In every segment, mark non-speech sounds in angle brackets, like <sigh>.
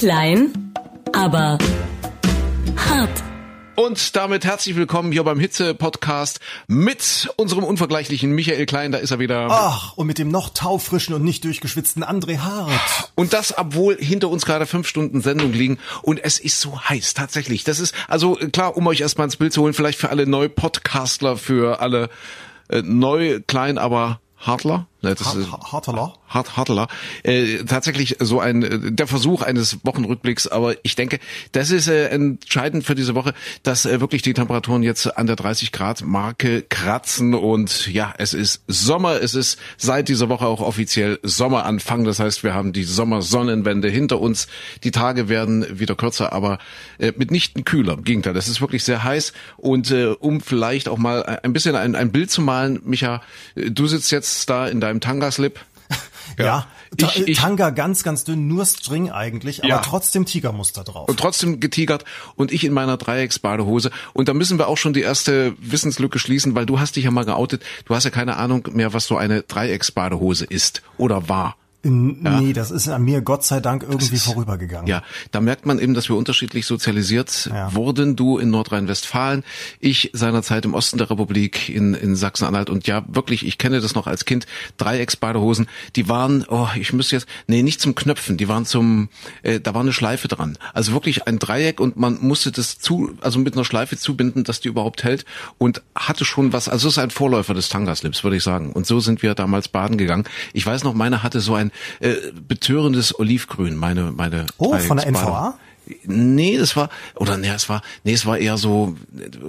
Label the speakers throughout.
Speaker 1: Klein, aber hart.
Speaker 2: Und damit herzlich willkommen hier beim Hitze-Podcast mit unserem unvergleichlichen Michael Klein. Da ist er wieder.
Speaker 3: Ach, und mit dem noch taufrischen und nicht durchgeschwitzten André Hart.
Speaker 2: Und das, obwohl hinter uns gerade fünf Stunden Sendung liegen. Und es ist so heiß, tatsächlich. Das ist, also klar, um euch erstmal ins Bild zu holen, vielleicht für alle Neu-Podcastler, für alle äh, neu, klein, aber Hartler.
Speaker 3: Das ist, Hartler.
Speaker 2: Hart, Hartler. Äh, tatsächlich so ein äh, der Versuch eines Wochenrückblicks, aber ich denke, das ist äh, entscheidend für diese Woche, dass äh, wirklich die Temperaturen jetzt an der 30 Grad Marke kratzen und ja, es ist Sommer, es ist seit dieser Woche auch offiziell Sommeranfang, das heißt, wir haben die Sommersonnenwende hinter uns. Die Tage werden wieder kürzer, aber äh, mitnichten kühler. Im Gegenteil, es ist wirklich sehr heiß und äh, um vielleicht auch mal ein bisschen ein, ein Bild zu malen, Micha, äh, du sitzt jetzt da in deinem Tanga-Slip <laughs>
Speaker 3: ja, ja ich, ich, Tanga ganz, ganz dünn, nur String eigentlich, aber ja. trotzdem Tigermuster drauf.
Speaker 2: Und trotzdem getigert und ich in meiner Dreiecksbadehose. Und da müssen wir auch schon die erste Wissenslücke schließen, weil du hast dich ja mal geoutet. Du hast ja keine Ahnung mehr, was so eine Dreiecksbadehose ist oder war.
Speaker 3: Nee, ja. das ist an mir Gott sei Dank irgendwie ist, vorübergegangen.
Speaker 2: Ja, da merkt man eben, dass wir unterschiedlich sozialisiert ja. wurden. Du in Nordrhein-Westfalen, ich seinerzeit im Osten der Republik in, in Sachsen-Anhalt. Und ja, wirklich, ich kenne das noch als Kind, Dreiecksbadehosen, die waren, oh, ich müsste jetzt, nee, nicht zum Knöpfen, die waren zum, äh, da war eine Schleife dran. Also wirklich ein Dreieck und man musste das zu, also mit einer Schleife zubinden, dass die überhaupt hält und hatte schon was, also es ist ein Vorläufer des Tangaslips, würde ich sagen. Und so sind wir damals baden gegangen. Ich weiß noch, meine hatte so ein äh, betörendes Olivgrün, meine meine
Speaker 3: Oh, von der NVA?
Speaker 2: Nee, das war oder nee, es war nee, es war eher so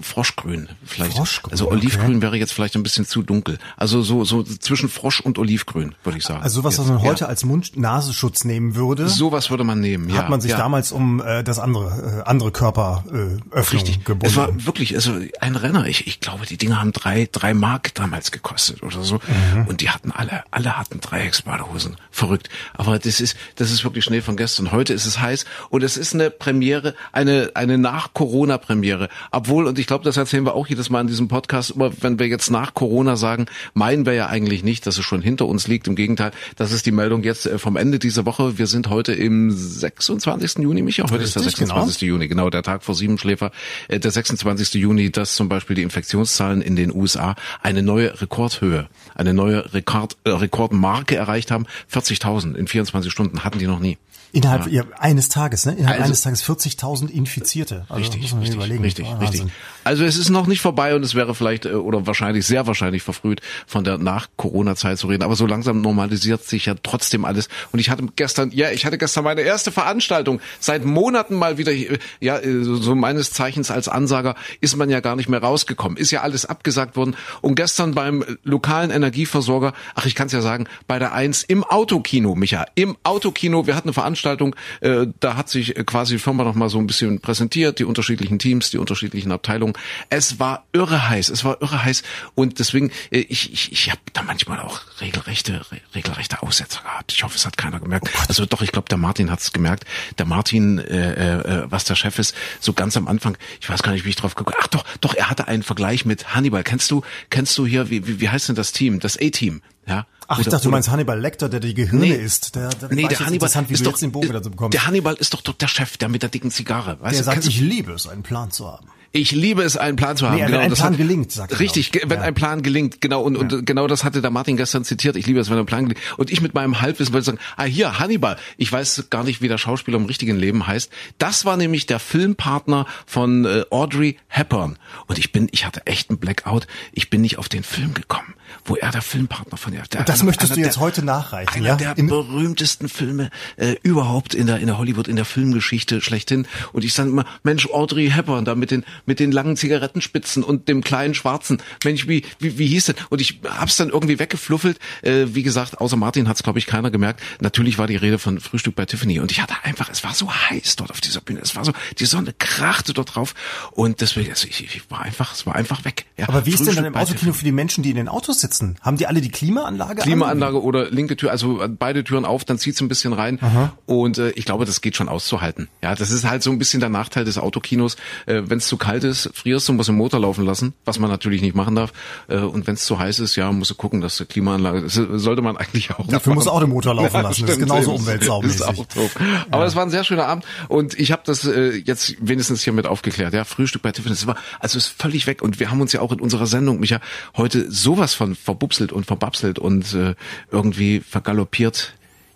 Speaker 2: Froschgrün vielleicht. Froschgrün, also Olivgrün okay. wäre jetzt vielleicht ein bisschen zu dunkel. Also so so zwischen Frosch und Olivgrün, würde ich sagen.
Speaker 3: Also was was man heute ja. als Mund-Nasenschutz nehmen würde.
Speaker 2: Sowas würde man nehmen, ja.
Speaker 3: Hat man sich
Speaker 2: ja.
Speaker 3: damals um äh, das andere äh, andere Körperöffnung äh, gebunden.
Speaker 2: Es war wirklich also ein Renner. Ich, ich glaube, die Dinger haben drei drei Mark damals gekostet oder so mhm. und die hatten alle alle hatten Dreiecksbadehosen. Verrückt. Aber das ist das ist wirklich Schnee von gestern. Heute ist es heiß und es ist eine Premiere, eine, eine Nach-Corona-Premiere. Obwohl, und ich glaube, das erzählen wir auch jedes Mal in diesem Podcast, immer wenn wir jetzt nach Corona sagen, meinen wir ja eigentlich nicht, dass es schon hinter uns liegt. Im Gegenteil, das ist die Meldung jetzt äh, vom Ende dieser Woche. Wir sind heute im 26. Juni, Micha. Heute ist der 26. Genau. Juni, genau, der Tag vor Siebenschläfer. Äh, der 26. Juni, dass zum Beispiel die Infektionszahlen in den USA eine neue Rekordhöhe, eine neue Rekord, äh, Rekordmarke erreicht haben. 40.000 in 24 Stunden hatten die noch nie.
Speaker 3: Innerhalb ja. eines Tages, ne? Innerhalb also, eines Tages 40.000 Infizierte.
Speaker 2: Also richtig, richtig, überlegen. richtig, oh, richtig. Also es ist noch nicht vorbei und es wäre vielleicht äh, oder wahrscheinlich sehr wahrscheinlich verfrüht von der Nach-Corona-Zeit zu reden. Aber so langsam normalisiert sich ja trotzdem alles. Und ich hatte gestern, ja, ich hatte gestern meine erste Veranstaltung seit Monaten mal wieder, äh, ja, äh, so meines Zeichens als Ansager ist man ja gar nicht mehr rausgekommen. Ist ja alles abgesagt worden. Und gestern beim lokalen Energieversorger, ach, ich kann es ja sagen, bei der Eins im Autokino, Micha, im Autokino, wir hatten eine Veranstaltung Veranstaltung. Äh, da hat sich äh, quasi die Firma noch mal so ein bisschen präsentiert, die unterschiedlichen Teams, die unterschiedlichen Abteilungen. Es war irre heiß, es war irre heiß und deswegen äh, ich ich, ich habe da manchmal auch regelrechte regelrechte Aussetzer gehabt. Ich hoffe, es hat keiner gemerkt. Oh also doch, ich glaube, der Martin hat es gemerkt. Der Martin, äh, äh, was der Chef ist, so ganz am Anfang. Ich weiß gar nicht, wie ich drauf geguckt. Ach doch, doch, er hatte einen Vergleich mit Hannibal. Kennst du kennst du hier wie wie, wie heißt denn das Team? Das A-Team, ja?
Speaker 3: Ach, ich dachte, du meinst Hannibal Lecter, der die Gehirne nee, isst. Der,
Speaker 2: der nee, der Hannibal ist doch, den Bogen dazu bekommst. Der Hannibal ist doch der Chef, der mit der dicken Zigarre.
Speaker 3: Weißt der du, sagt, ich liebe es, einen Plan zu haben.
Speaker 2: Ich liebe es, einen Plan zu haben. Nee,
Speaker 3: genau, wenn ein Plan hat, gelingt, sagt
Speaker 2: er. Richtig, wenn ja. ein Plan gelingt, genau. Und, und genau das hatte der Martin gestern zitiert. Ich liebe es, wenn ein Plan gelingt. Und ich mit meinem Halbwissen wollte sagen, ah hier, Hannibal. Ich weiß gar nicht, wie der Schauspieler im richtigen Leben heißt. Das war nämlich der Filmpartner von äh, Audrey Hepburn. Und ich bin, ich hatte echt einen Blackout. Ich bin nicht auf den Film gekommen wo er der Filmpartner von ihr.
Speaker 3: Der, das möchtest du jetzt der, heute nachreichen,
Speaker 2: einer
Speaker 3: ja?
Speaker 2: der in berühmtesten Filme äh, überhaupt in der in der Hollywood in der Filmgeschichte schlechthin. Und ich sage immer, Mensch, Audrey Hepburn da mit den mit den langen Zigarettenspitzen und dem kleinen Schwarzen. Mensch, wie wie, wie hieß denn? Und ich hab's dann irgendwie weggefluffelt. Äh, wie gesagt, außer Martin hat's glaube ich keiner gemerkt. Natürlich war die Rede von Frühstück bei Tiffany und ich hatte einfach, es war so heiß dort auf dieser Bühne. Es war so, die Sonne krachte dort drauf und deswegen, also ich, ich war einfach, es war einfach weg.
Speaker 3: Ja, Aber wie ist denn dann im Autokino für die Menschen, die in den Autos sitzen? Haben die alle die Klimaanlage?
Speaker 2: Klimaanlage an? oder linke Tür, also beide Türen auf, dann zieht's ein bisschen rein. Und äh, ich glaube, das geht schon auszuhalten. Ja, das ist halt so ein bisschen der Nachteil des Autokinos. Äh, Wenn es zu kalt ist, frierst du, musst den Motor laufen lassen, was man natürlich nicht machen darf. Äh, und wenn es zu heiß ist, ja, musst du gucken, dass die Klimaanlage, das sollte man eigentlich auch
Speaker 3: Dafür muss auch den Motor laufen lassen, ja, das ist genauso umweltsaumäßig. Ist doof.
Speaker 2: Aber es war ein sehr schöner Abend und ich habe das äh, jetzt wenigstens hier mit aufgeklärt. Ja, Frühstück bei Tiffany, das war, also ist völlig weg und wir haben uns ja auch in unserer Sendung, Micha, heute sowas von verbupselt und verbapselt und äh, irgendwie vergaloppiert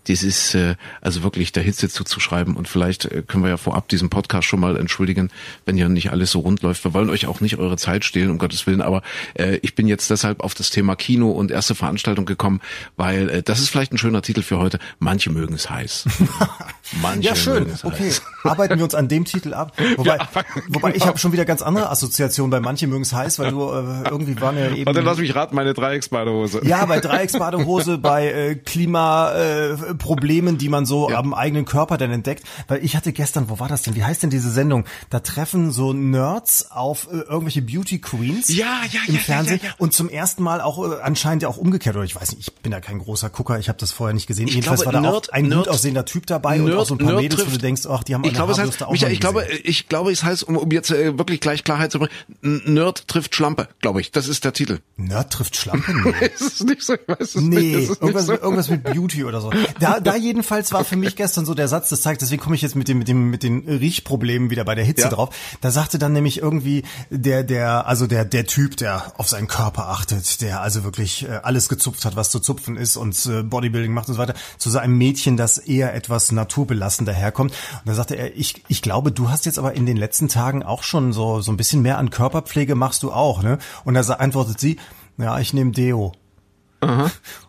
Speaker 2: das ist äh, also wirklich der Hitze zuzuschreiben und vielleicht äh, können wir ja vorab diesen Podcast schon mal entschuldigen, wenn ja nicht alles so rund läuft. Wir wollen euch auch nicht eure Zeit stehlen, um Gottes Willen, aber äh, ich bin jetzt deshalb auf das Thema Kino und erste Veranstaltung gekommen, weil äh, das ist vielleicht ein schöner Titel für heute. Manche mögen es heiß. <laughs>
Speaker 3: Manche ja, schön. okay, heiß. arbeiten wir uns an dem Titel ab. <laughs> Wobei, ja, wobei ich habe schon wieder ganz andere <laughs> Assoziationen bei Manche mögen es heiß, weil du äh, irgendwie waren ja eben...
Speaker 2: Warte, lass mich raten, meine Dreiecksbadehose.
Speaker 3: Ja, bei Dreiecksbadehose, bei äh, Klima... Äh, Problemen, die man so ja. am eigenen Körper dann entdeckt. Weil ich hatte gestern, wo war das denn? Wie heißt denn diese Sendung? Da treffen so Nerds auf äh, irgendwelche Beauty Queens
Speaker 2: ja, ja,
Speaker 3: im
Speaker 2: ja,
Speaker 3: Fernsehen
Speaker 2: ja,
Speaker 3: und zum ersten Mal auch äh, anscheinend ja auch umgekehrt. Oder ich weiß nicht, ich bin ja kein großer Gucker, ich habe das vorher nicht gesehen. Ich Jedenfalls glaube, war da Nerd, auch ein Nerd, gut aussehender Typ dabei Nerd, und auch so ein paar Nerd Mädels, trifft, wo du denkst, ach, die haben
Speaker 2: ich glaube, es heißt, auch Michael, ich glaube, ich glaube, es heißt, um, um jetzt äh, wirklich gleich Klarheit zu bringen, Nerd trifft Schlampe, glaube ich. Das ist der Titel.
Speaker 3: Nerd trifft Schlampe? Nee. <laughs>
Speaker 2: ist es nicht so, ich weiß es
Speaker 3: nee,
Speaker 2: nicht.
Speaker 3: irgendwas, so. irgendwas mit Beauty oder so. <laughs> Da, da <laughs> jedenfalls war für mich gestern so der Satz, das zeigt, deswegen komme ich jetzt mit dem, mit dem, mit den Riechproblemen wieder bei der Hitze ja. drauf. Da sagte dann nämlich irgendwie der, der, also der, der Typ, der auf seinen Körper achtet, der also wirklich äh, alles gezupft hat, was zu zupfen ist und äh, Bodybuilding macht und so weiter, zu so einem Mädchen, das eher etwas naturbelassen daherkommt. Und da sagte er, ich, ich glaube, du hast jetzt aber in den letzten Tagen auch schon so, so ein bisschen mehr an Körperpflege machst du auch, ne? Und da antwortet sie, ja, ich nehme Deo. Aha <laughs>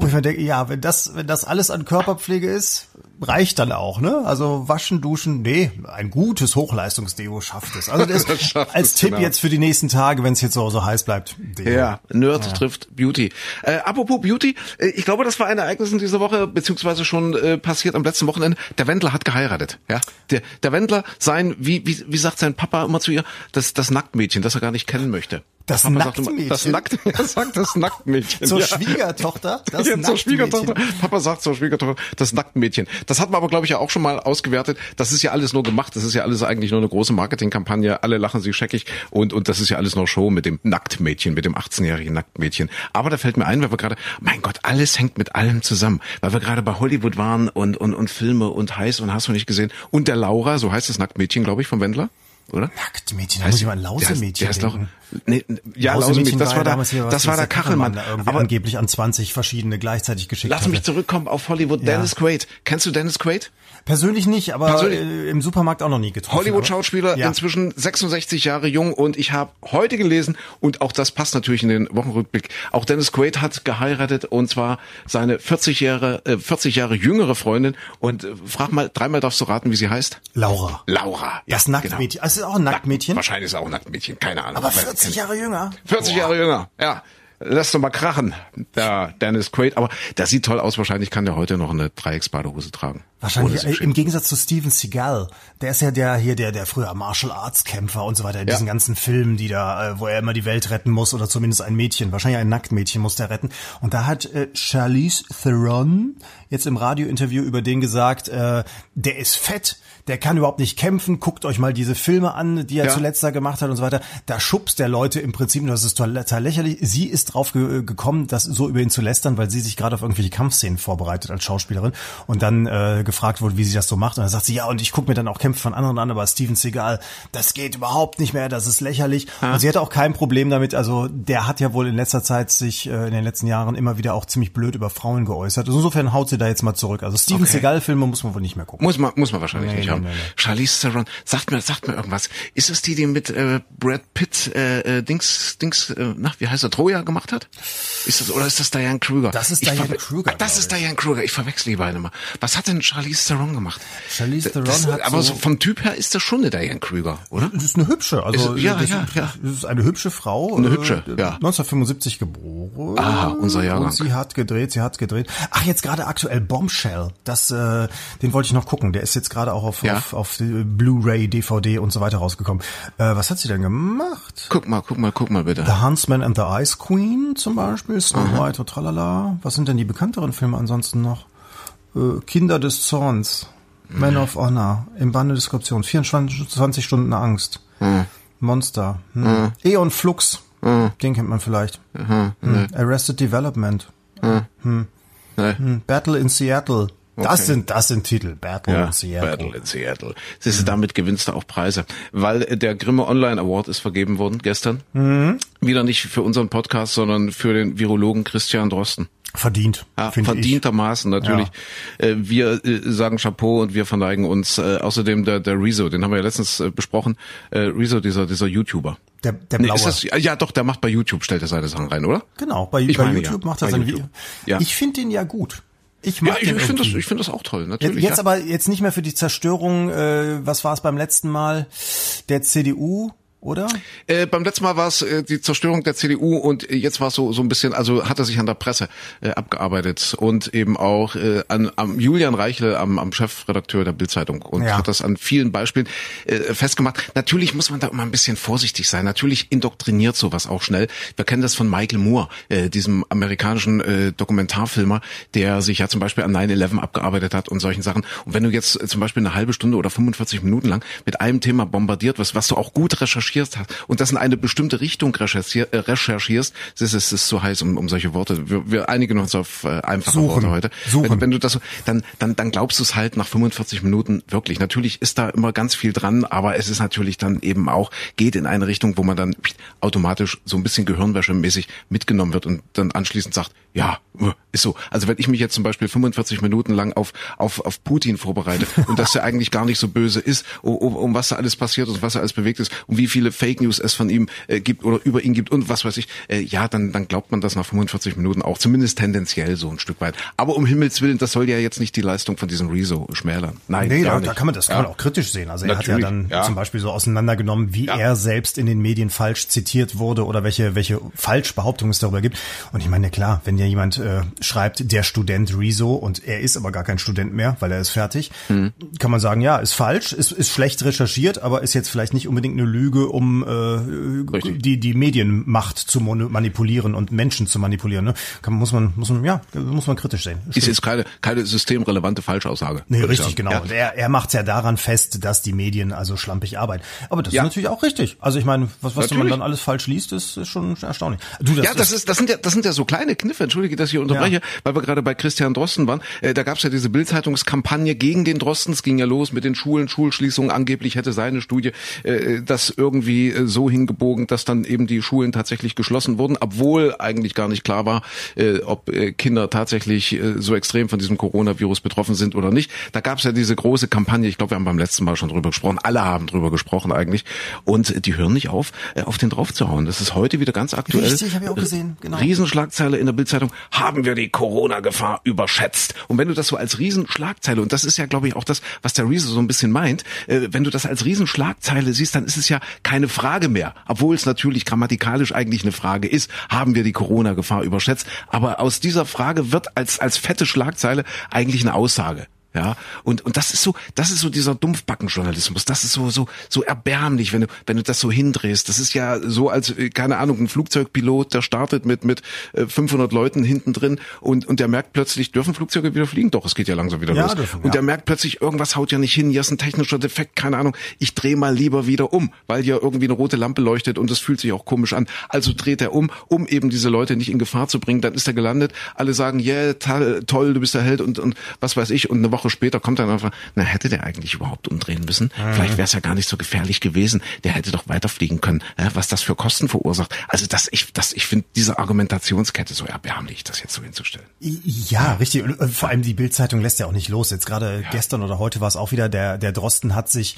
Speaker 3: wo ich mir denke, ja, wenn das, wenn das alles an Körperpflege ist, reicht dann auch, ne? Also waschen, duschen, nee, ein gutes Hochleistungsdeo schafft es. Also <laughs> das, das als Tipp genau. jetzt für die nächsten Tage, wenn es jetzt so, so heiß bleibt.
Speaker 2: Deo. Ja, Nerd ja. trifft Beauty. Äh, apropos Beauty, äh, ich glaube, das war ein Ereignis in dieser Woche, beziehungsweise schon äh, passiert am letzten Wochenende. Der Wendler hat geheiratet, ja? Der, der Wendler, sein, wie, wie, wie sagt sein Papa immer zu ihr, das, das Nacktmädchen, das er gar nicht kennen möchte.
Speaker 3: Das Nacktmädchen.
Speaker 2: das Nackt, <laughs> er sagt das Nacktmädchen.
Speaker 3: Zur ja. Schwiegertochter.
Speaker 2: Das ja, zur Schwiegertochter. Papa sagt zur Schwiegertochter, das Nacktmädchen. Das hat man aber, glaube ich, ja auch schon mal ausgewertet. Das ist ja alles nur gemacht. Das ist ja alles eigentlich nur eine große Marketingkampagne. Alle lachen sich scheckig. Und, und das ist ja alles nur Show mit dem Nacktmädchen, mit dem 18-jährigen Nacktmädchen. Aber da fällt mir ein, weil wir gerade, mein Gott, alles hängt mit allem zusammen. Weil wir gerade bei Hollywood waren und, und, und Filme und heiß und hast du nicht gesehen. Und der Laura, so heißt das Nacktmädchen, glaube ich, vom Wendler oder?
Speaker 3: Nacktmädchen, da muss ich mal ein Lausemädchen
Speaker 2: der, der ist doch, nee, ja, Lausemädchen, das war, der, das war der Kachelmann.
Speaker 3: Kachelmann aber angeblich an 20 verschiedene gleichzeitig geschickt
Speaker 2: Lass hatte. mich zurückkommen auf Hollywood. Ja. Dennis Quaid. Kennst du Dennis Quaid?
Speaker 3: Persönlich nicht, aber Persönlich. Äh, im Supermarkt auch noch nie getroffen.
Speaker 2: Hollywood-Schauspieler, ja. inzwischen 66 Jahre jung und ich habe heute gelesen und auch das passt natürlich in den Wochenrückblick. Auch Dennis Quaid hat geheiratet und zwar seine 40 Jahre, äh, 40 Jahre jüngere Freundin und äh, frag mal, dreimal darfst du raten, wie sie heißt?
Speaker 3: Laura.
Speaker 2: Laura.
Speaker 3: Das ja, Nacktmädchen. Genau. Also ist auch ein Nacktmädchen?
Speaker 2: wahrscheinlich ist auch ein Nacktmädchen, keine Ahnung.
Speaker 3: Aber 40 Jahre jünger.
Speaker 2: 40 Boah. Jahre jünger, ja lass doch mal krachen, der Dennis Quaid. Aber der sieht toll aus. Wahrscheinlich kann der heute noch eine Dreiecksbadehose tragen.
Speaker 3: Wahrscheinlich äh, im Gegensatz zu Steven Seagal. Der ist ja der hier der der früher Martial Arts Kämpfer und so weiter. In ja. diesen ganzen Filmen, die da, äh, wo er immer die Welt retten muss oder zumindest ein Mädchen. Wahrscheinlich ein Nacktmädchen muss der retten. Und da hat äh, Charlize Theron jetzt im Radiointerview über den gesagt, äh, der ist fett der kann überhaupt nicht kämpfen, guckt euch mal diese Filme an, die er ja. zuletzt da gemacht hat und so weiter. Da schubst der Leute im Prinzip, das ist total lächerlich. Sie ist drauf ge gekommen, das so über ihn zu lästern, weil sie sich gerade auf irgendwelche Kampfszenen vorbereitet als Schauspielerin und dann äh, gefragt wurde, wie sie das so macht. Und dann sagt sie, ja, und ich gucke mir dann auch Kämpfe von anderen an, aber Steven Seagal, das geht überhaupt nicht mehr, das ist lächerlich. Ja. Und sie hatte auch kein Problem damit, also der hat ja wohl in letzter Zeit sich äh, in den letzten Jahren immer wieder auch ziemlich blöd über Frauen geäußert. Also insofern haut sie da jetzt mal zurück. Also Steven okay. Seagal-Filme muss man wohl nicht mehr gucken.
Speaker 2: Muss man, muss man wahrscheinlich nee, nicht haben. Nee, nee. Charlize Theron, sagt mir, sagt mir irgendwas. Ist es die, die mit äh, Brad Pitt äh, äh, Dings, Dings, äh, na, wie heißt er, Troja gemacht hat? Ist das oder ist das Diane Kruger?
Speaker 3: Das ist Diane Kruger.
Speaker 2: das ist Diane Kruger. Ich verwechsel die beiden immer. Was hat denn Charlize Theron gemacht?
Speaker 3: Charlize Theron das, hat
Speaker 2: aber so vom Typ her ist das schon eine Diane Kruger, oder?
Speaker 3: Das ist eine hübsche, also
Speaker 2: ist, ja, das, ja, ja.
Speaker 3: Das ist eine hübsche Frau.
Speaker 2: Eine hübsche,
Speaker 3: äh, ja. 1975 geboren.
Speaker 2: Aha, unser Jahrgang. Und
Speaker 3: sie hat gedreht, sie hat gedreht. Ach, jetzt gerade aktuell Bombshell. Das, äh, den wollte ich noch gucken. Der ist jetzt gerade auch auf, ja? auf, auf Blu-ray DVD und so weiter rausgekommen. Äh, was hat sie denn gemacht?
Speaker 2: Guck mal, guck mal, guck mal bitte.
Speaker 3: The Huntsman and the Ice Queen zum Beispiel, Snow Aha. White und tralala. Was sind denn die bekannteren Filme ansonsten noch? Äh, Kinder des Zorns, Man of Honor, im Bande des Korruptions, 24 Stunden Angst. Hm. Monster. Hm. Eon Flux. Den kennt man vielleicht. Hm. Arrested Development. Hm. Hm. Battle in Seattle. Das sind, das sind Titel. Battle
Speaker 2: Ja,
Speaker 3: in Seattle.
Speaker 2: Battle in Seattle. Siehst du, damit gewinnst du auch Preise. Weil äh, der Grimme Online Award ist vergeben worden gestern.
Speaker 3: Mhm.
Speaker 2: Wieder nicht für unseren Podcast, sondern für den Virologen Christian Drosten.
Speaker 3: Verdient.
Speaker 2: Ja,
Speaker 3: finde ich.
Speaker 2: verdientermaßen natürlich. Äh, wir äh, sagen Chapeau und wir verneigen uns. Äh, außerdem der, der Rezo, den haben wir ja letztens besprochen. Rezo, dieser, dieser YouTuber.
Speaker 3: Der, der
Speaker 2: Nee,
Speaker 3: blaue.
Speaker 2: ist das, ja doch, der macht bei YouTube, stellt er seine Sachen rein, oder?
Speaker 3: genau, bei, bei
Speaker 2: meine,
Speaker 3: YouTube
Speaker 2: ja.
Speaker 3: macht er
Speaker 2: YouTube.
Speaker 3: Video.
Speaker 2: Ja.
Speaker 3: Ich finde den ja gut. Ich
Speaker 2: Ja, ich, ich finde das, ich finde das auch toll,
Speaker 3: Jetzt,
Speaker 2: natürlich.
Speaker 3: jetzt
Speaker 2: ja.
Speaker 3: aber jetzt nicht mehr für die Zerstörung, äh, was war es beim letzten Mal, der CDU, oder?
Speaker 2: Äh, beim letzten Mal war es äh, die Zerstörung der CDU und jetzt war es so so ein bisschen, also hat er sich an der Presse äh, abgearbeitet und eben auch äh, an am Julian Reichle, am, am Chefredakteur der Bildzeitung und
Speaker 3: Ja.
Speaker 2: hat das an vielen Beispielen äh, festgemacht. Natürlich muss man da immer ein bisschen vorsichtig sein. Natürlich indoktriniert sowas auch schnell. Wir kennen das von Michael Moore, äh, diesem amerikanischen äh, Dokumentarfilmer, der sich ja zum Beispiel an 9/11 abgearbeitet hat und solchen Sachen. Und wenn du jetzt äh, zum Beispiel eine halbe Stunde oder 45 Minuten lang mit einem Thema bombardiert wirst, was du auch gut recherchiert hast und das in eine bestimmte Richtung recherchier, äh, recherchierst, das ist, ist zu heiß um, um solche Worte. Wir, wir einigen uns auf äh, einfache
Speaker 3: Suchen.
Speaker 2: Worte heute.
Speaker 3: Suchen.
Speaker 2: Wenn, wenn du das so, dann, dann, dann glaubst du es halt nach 45 Minuten wirklich. Natürlich ist da immer ganz viel dran, aber es ist natürlich dann eben auch, geht in eine Richtung, wo man dann automatisch so ein bisschen Gehirnwäsche-mäßig mitgenommen wird und dann anschließend sagt, ja, äh, ist so. Also wenn ich mich jetzt zum Beispiel 45 Minuten lang auf, auf, auf Putin vorbereite und dass er eigentlich gar nicht so böse ist, um, um, was da alles passiert und was er alles bewegt ist und wie viele Fake News es von ihm äh, gibt oder über ihn gibt und was weiß ich, äh, ja, dann, dann glaubt man das nach 45 Minuten auch, zumindest tendenziell so ein Stück weit. Aber um Himmels Willen, das soll ja jetzt nicht die Leistung von diesem Rezo schmälern. Nein,
Speaker 3: Nee, da, da kann man das kann
Speaker 2: Ja.
Speaker 3: man auch kritisch sehen. Also er hat ja
Speaker 2: Natürlich,
Speaker 3: dann
Speaker 2: ja.
Speaker 3: zum Beispiel so auseinandergenommen, wie
Speaker 2: Ja.
Speaker 3: er selbst in den Medien falsch zitiert wurde oder welche welche Falschbehauptungen es darüber gibt. Und ich meine, klar, wenn ja jemand äh, schreibt, der Student Rezo und er ist aber gar kein Student mehr, weil er ist fertig,
Speaker 2: Hm.
Speaker 3: kann man sagen, ja, ist falsch, ist, ist schlecht recherchiert, aber ist jetzt vielleicht nicht unbedingt eine Lüge, um äh,
Speaker 2: Richtig.
Speaker 3: die die Medienmacht zu manipulieren und Menschen zu manipulieren. Ne? Kann, muss man muss man ja muss man kritisch sehen.
Speaker 2: Ist jetzt keine, keine systemrelevante Falschaussage.
Speaker 3: Nee, richtig, genau.
Speaker 2: Ja.
Speaker 3: Und er, er macht ja daran fest, dass die Medien also schlampig arbeiten. Aber das
Speaker 2: Ja.
Speaker 3: ist natürlich auch richtig. Also ich meine, was, was man
Speaker 2: Natürlich.
Speaker 3: dann alles falsch liest, ist, ist schon erstaunlich. Du, das
Speaker 2: ja, das ist, das sind ja, das sind ja so kleine Kniffe. Entschuldige, dass ich unterbreche,
Speaker 3: Ja.
Speaker 2: weil wir gerade bei Christian Drosten waren. Äh, da gab's ja diese Bildzeitungskampagne gegen den Drosten. Es ging ja los mit den Schulen, Schulschließungen. Angeblich hätte seine Studie äh, das irgendwie äh, so hingebogen, dass dann eben die Schulen tatsächlich geschlossen wurden, obwohl eigentlich gar nicht klar war, äh, ob äh, Kinder tatsächlich so extrem von diesem Coronavirus betroffen sind oder nicht. Da gab's ja diese große Kampagne. Ich glaube, wir haben beim letzten Mal schon drüber gesprochen. Alle haben drüber gesprochen eigentlich. Und die hören nicht auf, auf den draufzuhauen. Das ist heute wieder ganz aktuell.
Speaker 3: Richtig, hab ich auch gesehen, genau.
Speaker 2: Riesenschlagzeile in der Bildzeitung, haben wir die Corona-Gefahr überschätzt. Und wenn du das so als Riesenschlagzeile, und das ist ja, glaube ich, auch das, was der Riese so ein bisschen meint, wenn du das als Riesenschlagzeile siehst, dann ist es ja keine Frage mehr. Obwohl es natürlich grammatikalisch eigentlich eine Frage ist, haben wir die Corona-Gefahr überschätzt. Aber aus dieser Frage wird als, als fette Schlagzeile eigentlich eine Aussage. Ja, und, und das ist so, das ist so dieser Dumpfbackenjournalismus. Das ist so, so, so erbärmlich, wenn du, wenn du das so hindrehst. Das ist ja so, als, äh, keine Ahnung, ein Flugzeugpilot, der startet mit, mit äh, 500 Leuten hinten drin und, und der merkt plötzlich, dürfen Flugzeuge wieder fliegen? Doch, es geht ja langsam wieder
Speaker 3: Ja,
Speaker 2: los.
Speaker 3: dürfen,
Speaker 2: und
Speaker 3: ja.
Speaker 2: der merkt plötzlich, irgendwas haut ja nicht hin, hier ist ein technischer Defekt, keine Ahnung. Ich drehe mal lieber wieder um, weil hier irgendwie eine rote Lampe leuchtet und das fühlt sich auch komisch an. Also dreht er um, um eben diese Leute nicht in Gefahr zu bringen. Dann ist er gelandet. Alle sagen, yeah, toll, toll, du bist der Held und, und was weiß ich. Und eine Woche später kommt dann einfach, na, hätte der eigentlich überhaupt umdrehen müssen? Vielleicht wäre es ja gar nicht so gefährlich gewesen. Der hätte doch weiterfliegen können. Ja, was das für Kosten verursacht. Also das, ich, das, ich finde diese Argumentationskette so erbärmlich, das jetzt so hinzustellen.
Speaker 3: Ja, richtig. Und äh, vor allem die Bildzeitung lässt ja auch nicht los. Jetzt gerade gestern oder heute war es auch wieder, der, der Drosten hat sich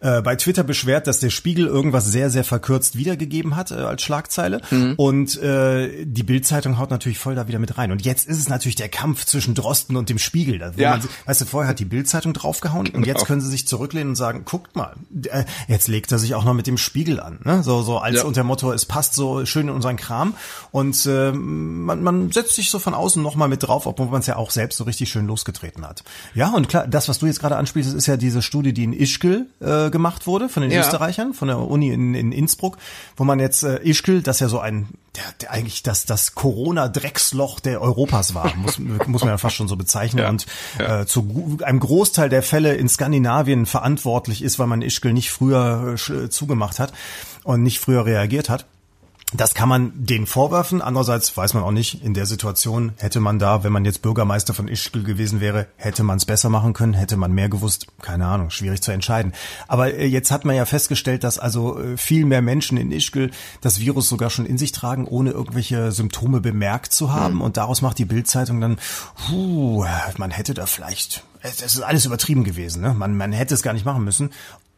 Speaker 3: äh, bei Twitter beschwert, dass der Spiegel irgendwas sehr, sehr verkürzt wiedergegeben hat äh, als Schlagzeile. Und äh, die Bildzeitung haut natürlich voll da wieder mit rein. Und jetzt ist es natürlich der Kampf zwischen Drosten und dem Spiegel. Da,
Speaker 2: Ja.
Speaker 3: man, weißt du, vorher hat die Bildzeitung draufgehauen und jetzt können sie sich zurücklehnen und sagen, guckt mal, äh, jetzt legt er sich auch noch mit dem Spiegel an. Ne? So, so als
Speaker 2: Ja.
Speaker 3: unter Motto, es passt so schön in unseren Kram. Und äh, man, man setzt sich so von außen nochmal mit drauf, obwohl man es ja auch selbst so richtig schön losgetreten hat. Ja, und klar, das, was du jetzt gerade anspielst, ist ja diese Studie, die in Ischgl äh, gemacht wurde von den
Speaker 2: Ja.
Speaker 3: Österreichern, von der Uni in, in Innsbruck, wo man jetzt äh, Ischgl, das ja so ein der, der eigentlich das, das Corona-Drecksloch der Europas war, <laughs> muss, muss man ja fast schon so bezeichnen. Ja, und ja. Äh, zu einem Großteil der Fälle in Skandinavien verantwortlich ist, weil man Ischgl nicht früher äh, zugemacht hat und nicht früher reagiert hat. Das kann man denen vorwerfen. Andererseits weiß man auch nicht, in der Situation hätte man da, wenn man jetzt Bürgermeister von Ischgl gewesen wäre, hätte man es besser machen können, hätte man mehr gewusst. Keine Ahnung, schwierig zu entscheiden. Aber äh, jetzt hat man ja festgestellt, dass also äh, viel mehr Menschen in Ischgl das Virus sogar schon in sich tragen, ohne irgendwelche Symptome bemerkt zu haben. Mhm. Und daraus macht die Bildzeitung dann, puh, man hätte da vielleicht es ist alles übertrieben gewesen. Ne? Man, man hätte es gar nicht machen müssen.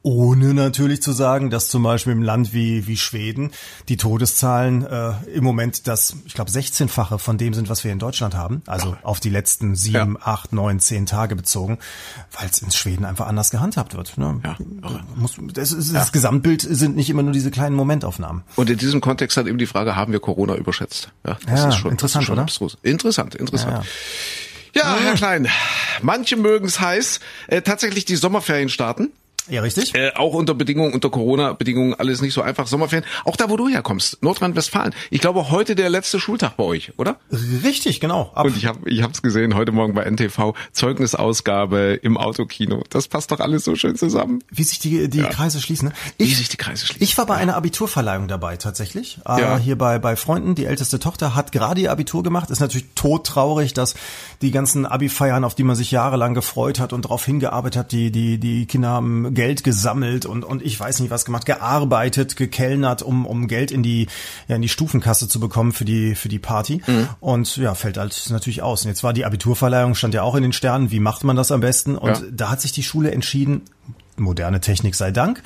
Speaker 3: Ohne natürlich zu sagen, dass zum Beispiel im Land wie, wie Schweden die Todeszahlen äh, im Moment das, ich glaube, 16-fache von dem sind, was wir in Deutschland haben. Also ja. auf die letzten sieben, ja. acht, neun, zehn Tage bezogen, weil es in Schweden einfach anders gehandhabt wird. Ne? Ja. Muss, das, ist, das Gesamtbild sind nicht immer nur diese kleinen Momentaufnahmen.
Speaker 2: Und in diesem Kontext hat eben die Frage, haben wir Corona überschätzt?
Speaker 3: Ja, das ist schon, interessant, ist schon oder?
Speaker 2: Abstrus. Interessant, interessant. Ja, Herr Klein, manche mögen es heiß. Äh, tatsächlich die Sommerferien starten.
Speaker 3: Ja, richtig.
Speaker 2: Äh, auch unter Bedingungen, unter Corona-Bedingungen, alles nicht so einfach. Sommerferien, auch da, wo du herkommst, Nordrhein-Westfalen. Ich glaube, heute der letzte Schultag bei euch, oder?
Speaker 3: Richtig, genau.
Speaker 2: Ab Und ich habe ich hab's gesehen, heute Morgen bei NTV, Zeugnisausgabe im Autokino. Das passt doch alles so schön zusammen.
Speaker 3: Wie sich die, die ja. Kreise schließen. Ne?
Speaker 2: Ich, Wie sich die Kreise schließen.
Speaker 3: Ich war bei einer Abiturverleihung dabei, tatsächlich. Äh, ja. Hier bei, bei Freunden. Die älteste Tochter hat gerade ihr Abitur gemacht. Ist natürlich todtraurig, dass die ganzen Abi-Feiern, auf die man sich jahrelang gefreut hat und darauf hingearbeitet hat, die, die, die Kinder haben Geld gesammelt und, und ich weiß nicht was gemacht, gearbeitet, gekellnert, um, um Geld in die, ja, in die Stufenkasse zu bekommen für die, für die Party. Mhm. Und ja, fällt halt natürlich aus. Und jetzt war die Abiturverleihung, stand ja auch in den Sternen, wie macht man das am besten? Und ja. da hat sich die Schule entschieden, moderne Technik sei Dank,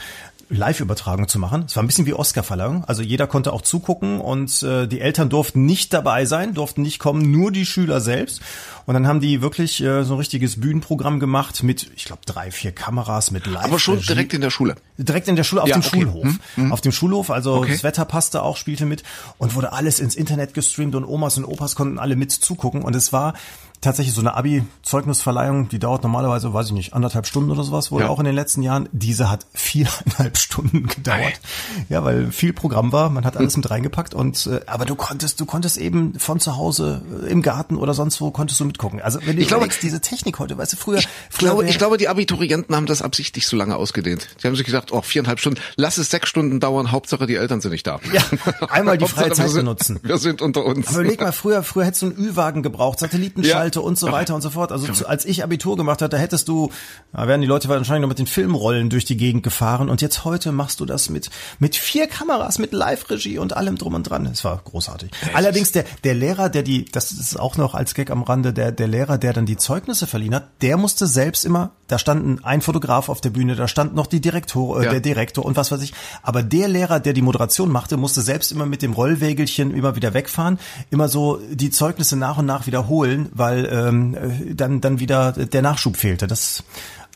Speaker 3: Live-Übertragung zu machen. Es war ein bisschen wie Oscar-Verleihung. Also jeder konnte auch zugucken und äh, die Eltern durften nicht dabei sein, durften nicht kommen, nur die Schüler selbst. Und dann haben die wirklich äh, so ein richtiges Bühnenprogramm gemacht mit, ich glaube, drei, vier Kameras mit Live.
Speaker 2: Aber schon direkt in der Schule.
Speaker 3: Direkt in der Schule, auf ja, dem okay. Schulhof. Hm, hm. Auf dem Schulhof, also okay. das Wetter passte auch, spielte mit und wurde alles ins Internet gestreamt und Omas und Opas konnten alle mit zugucken. Und es war tatsächlich so eine Abi-Zeugnisverleihung, die dauert normalerweise, weiß ich nicht, anderthalb Stunden oder sowas, wohl ja. auch in den letzten Jahren. Diese hat viereinhalb <laughs> Stunden gedauert. Ja, weil viel Programm war, man hat alles mit reingepackt und äh, aber du konntest, du konntest eben von zu Hause äh, im Garten oder sonst wo konntest du mitgucken. Also wenn du ich glaube, diese Technik heute, weißt du, früher,
Speaker 2: ich früher glaube, ich glaube, die Abiturienten haben das absichtlich so lange ausgedehnt. Die haben sich gesagt, oh, viereinhalb Stunden, lass es sechs Stunden dauern, Hauptsache die Eltern sind nicht da.
Speaker 3: Ja, einmal die <laughs> freie Zeit benutzen.
Speaker 2: Wir sind unter uns.
Speaker 3: Aber überleg mal, früher, früher hättest du einen Ü-Wagen gebraucht, Satellitenschalte ja. Und so weiter und so fort. Also zu, als ich Abitur gemacht hatte, hättest du, da wären die Leute wahrscheinlich noch mit den Filmrollen durch die Gegend gefahren und jetzt heute machst du das mit, mit vier Kameras, mit Live-Regie und allem drum und dran. Es war großartig. Echt? Allerdings der, der Lehrer, der die, das ist auch noch als Gag am Rande, der, der Lehrer, der dann die Zeugnisse verliehen hat, der musste selbst immer, da standen ein Fotograf auf der Bühne, da stand noch die Direktor, äh, ja. der Direktor und was weiß ich. Aber der Lehrer, der die Moderation machte, musste selbst immer mit dem Rollwägelchen immer wieder wegfahren, immer so die Zeugnisse nach und nach wiederholen, weil ähm, dann, dann wieder der Nachschub fehlte. Das,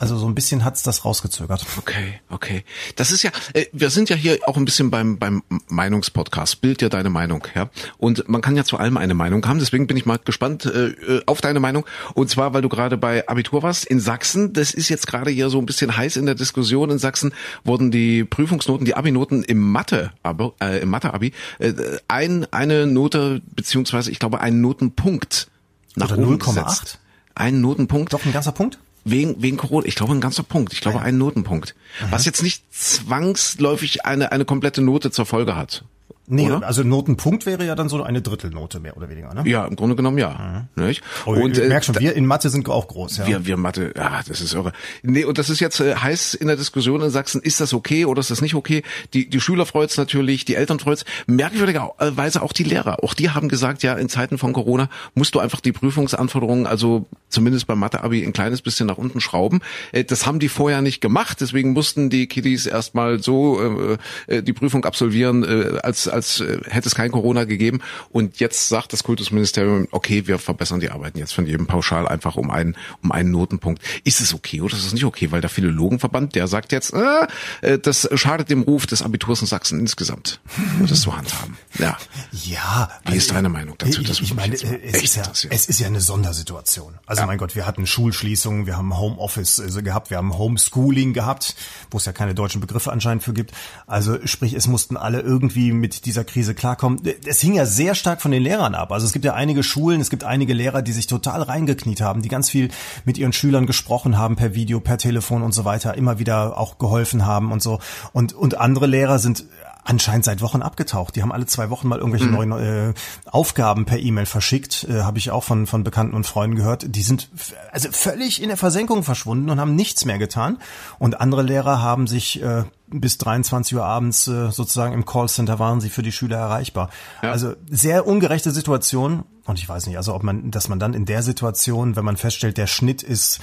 Speaker 3: also so ein bisschen hat's das rausgezögert.
Speaker 2: Okay, okay. Das ist ja, äh, wir sind ja hier auch ein bisschen beim beim Meinungspodcast. Bild dir deine Meinung, ja. Und man kann ja zu allem eine Meinung haben. Deswegen bin ich mal gespannt äh, äh, auf deine Meinung. Und zwar, weil du gerade bei Abitur warst in Sachsen. Das ist jetzt gerade hier so ein bisschen heiß in der Diskussion. In Sachsen wurden die Prüfungsnoten, die Abi-Noten im Mathe, aber äh, im Mathe-Abi, äh, ein eine Note beziehungsweise ich glaube einen Notenpunkt nach Oder oben 0,8 einen Notenpunkt.
Speaker 3: Doch ein ganzer Punkt?
Speaker 2: Wegen, wegen Corona. Ich glaube, ein ganzer Punkt. Ich glaube, ja. einen Notenpunkt. Mhm. Was jetzt nicht zwangsläufig eine, eine komplette Note zur Folge hat.
Speaker 3: Nee, oder? also Notenpunkt wäre ja dann so eine Drittelnote mehr oder weniger, ne?
Speaker 2: Ja, im Grunde genommen ja. Mhm. Nicht?
Speaker 3: Oh, und ich äh, merk schon, wir in Mathe sind auch groß, ja.
Speaker 2: Wir, wir Mathe, ja, das ist irre. Nee, und das ist jetzt äh, heiß in der Diskussion in Sachsen, ist das okay oder ist das nicht okay? Die, die Schüler freut's natürlich, die Eltern freut's, merkwürdigerweise auch die Lehrer. Auch die haben gesagt, ja, in Zeiten von Corona musst du einfach die Prüfungsanforderungen, also zumindest beim Mathe-Abi ein kleines bisschen nach unten schrauben. Äh, das haben die vorher nicht gemacht, deswegen mussten die Kiddies erstmal so äh, äh die Prüfung absolvieren, äh, als, als äh, hätte es kein Corona gegeben. Und jetzt sagt das Kultusministerium, okay, wir verbessern die Arbeiten jetzt von jedem pauschal einfach um einen, um einen Notenpunkt. Ist es okay oder ist es nicht okay? Weil der Philologenverband, der sagt jetzt, äh, äh das schadet dem Ruf des Abiturs in Sachsen insgesamt. Das so handhaben. Ja.
Speaker 3: Ja.
Speaker 2: Wie ist deine Meinung dazu?
Speaker 3: Ich, ich meine, es ist, ja, es ist ja eine Sondersituation. Also ja. mein Gott, wir hatten Schulschließungen, wir haben Homeoffice also gehabt, wir haben Homeschooling gehabt, wo es ja keine deutschen Begriffe anscheinend für gibt. Also sprich, es mussten alle irgendwie mit mit dieser Krise klarkommen. Es hing ja sehr stark von den Lehrern ab. Also es gibt ja einige Schulen, es gibt einige Lehrer, die sich total reingekniet haben, die ganz viel mit ihren Schülern gesprochen haben per Video, per Telefon und so weiter, immer wieder auch geholfen haben und so. Und, und andere Lehrer sind anscheinend seit Wochen abgetaucht. Die haben alle zwei Wochen mal irgendwelche mhm. neuen äh, Aufgaben per E-Mail verschickt, äh, habe ich auch von von Bekannten und Freunden gehört. Die sind also völlig in der Versenkung verschwunden und haben nichts mehr getan. Und andere Lehrer haben sich äh, bis 23 Uhr abends äh, sozusagen im Callcenter waren sie für die Schüler erreichbar. Ja. Also sehr ungerechte Situation. Und ich weiß nicht, also ob man, dass man dann in der Situation, wenn man feststellt, der Schnitt ist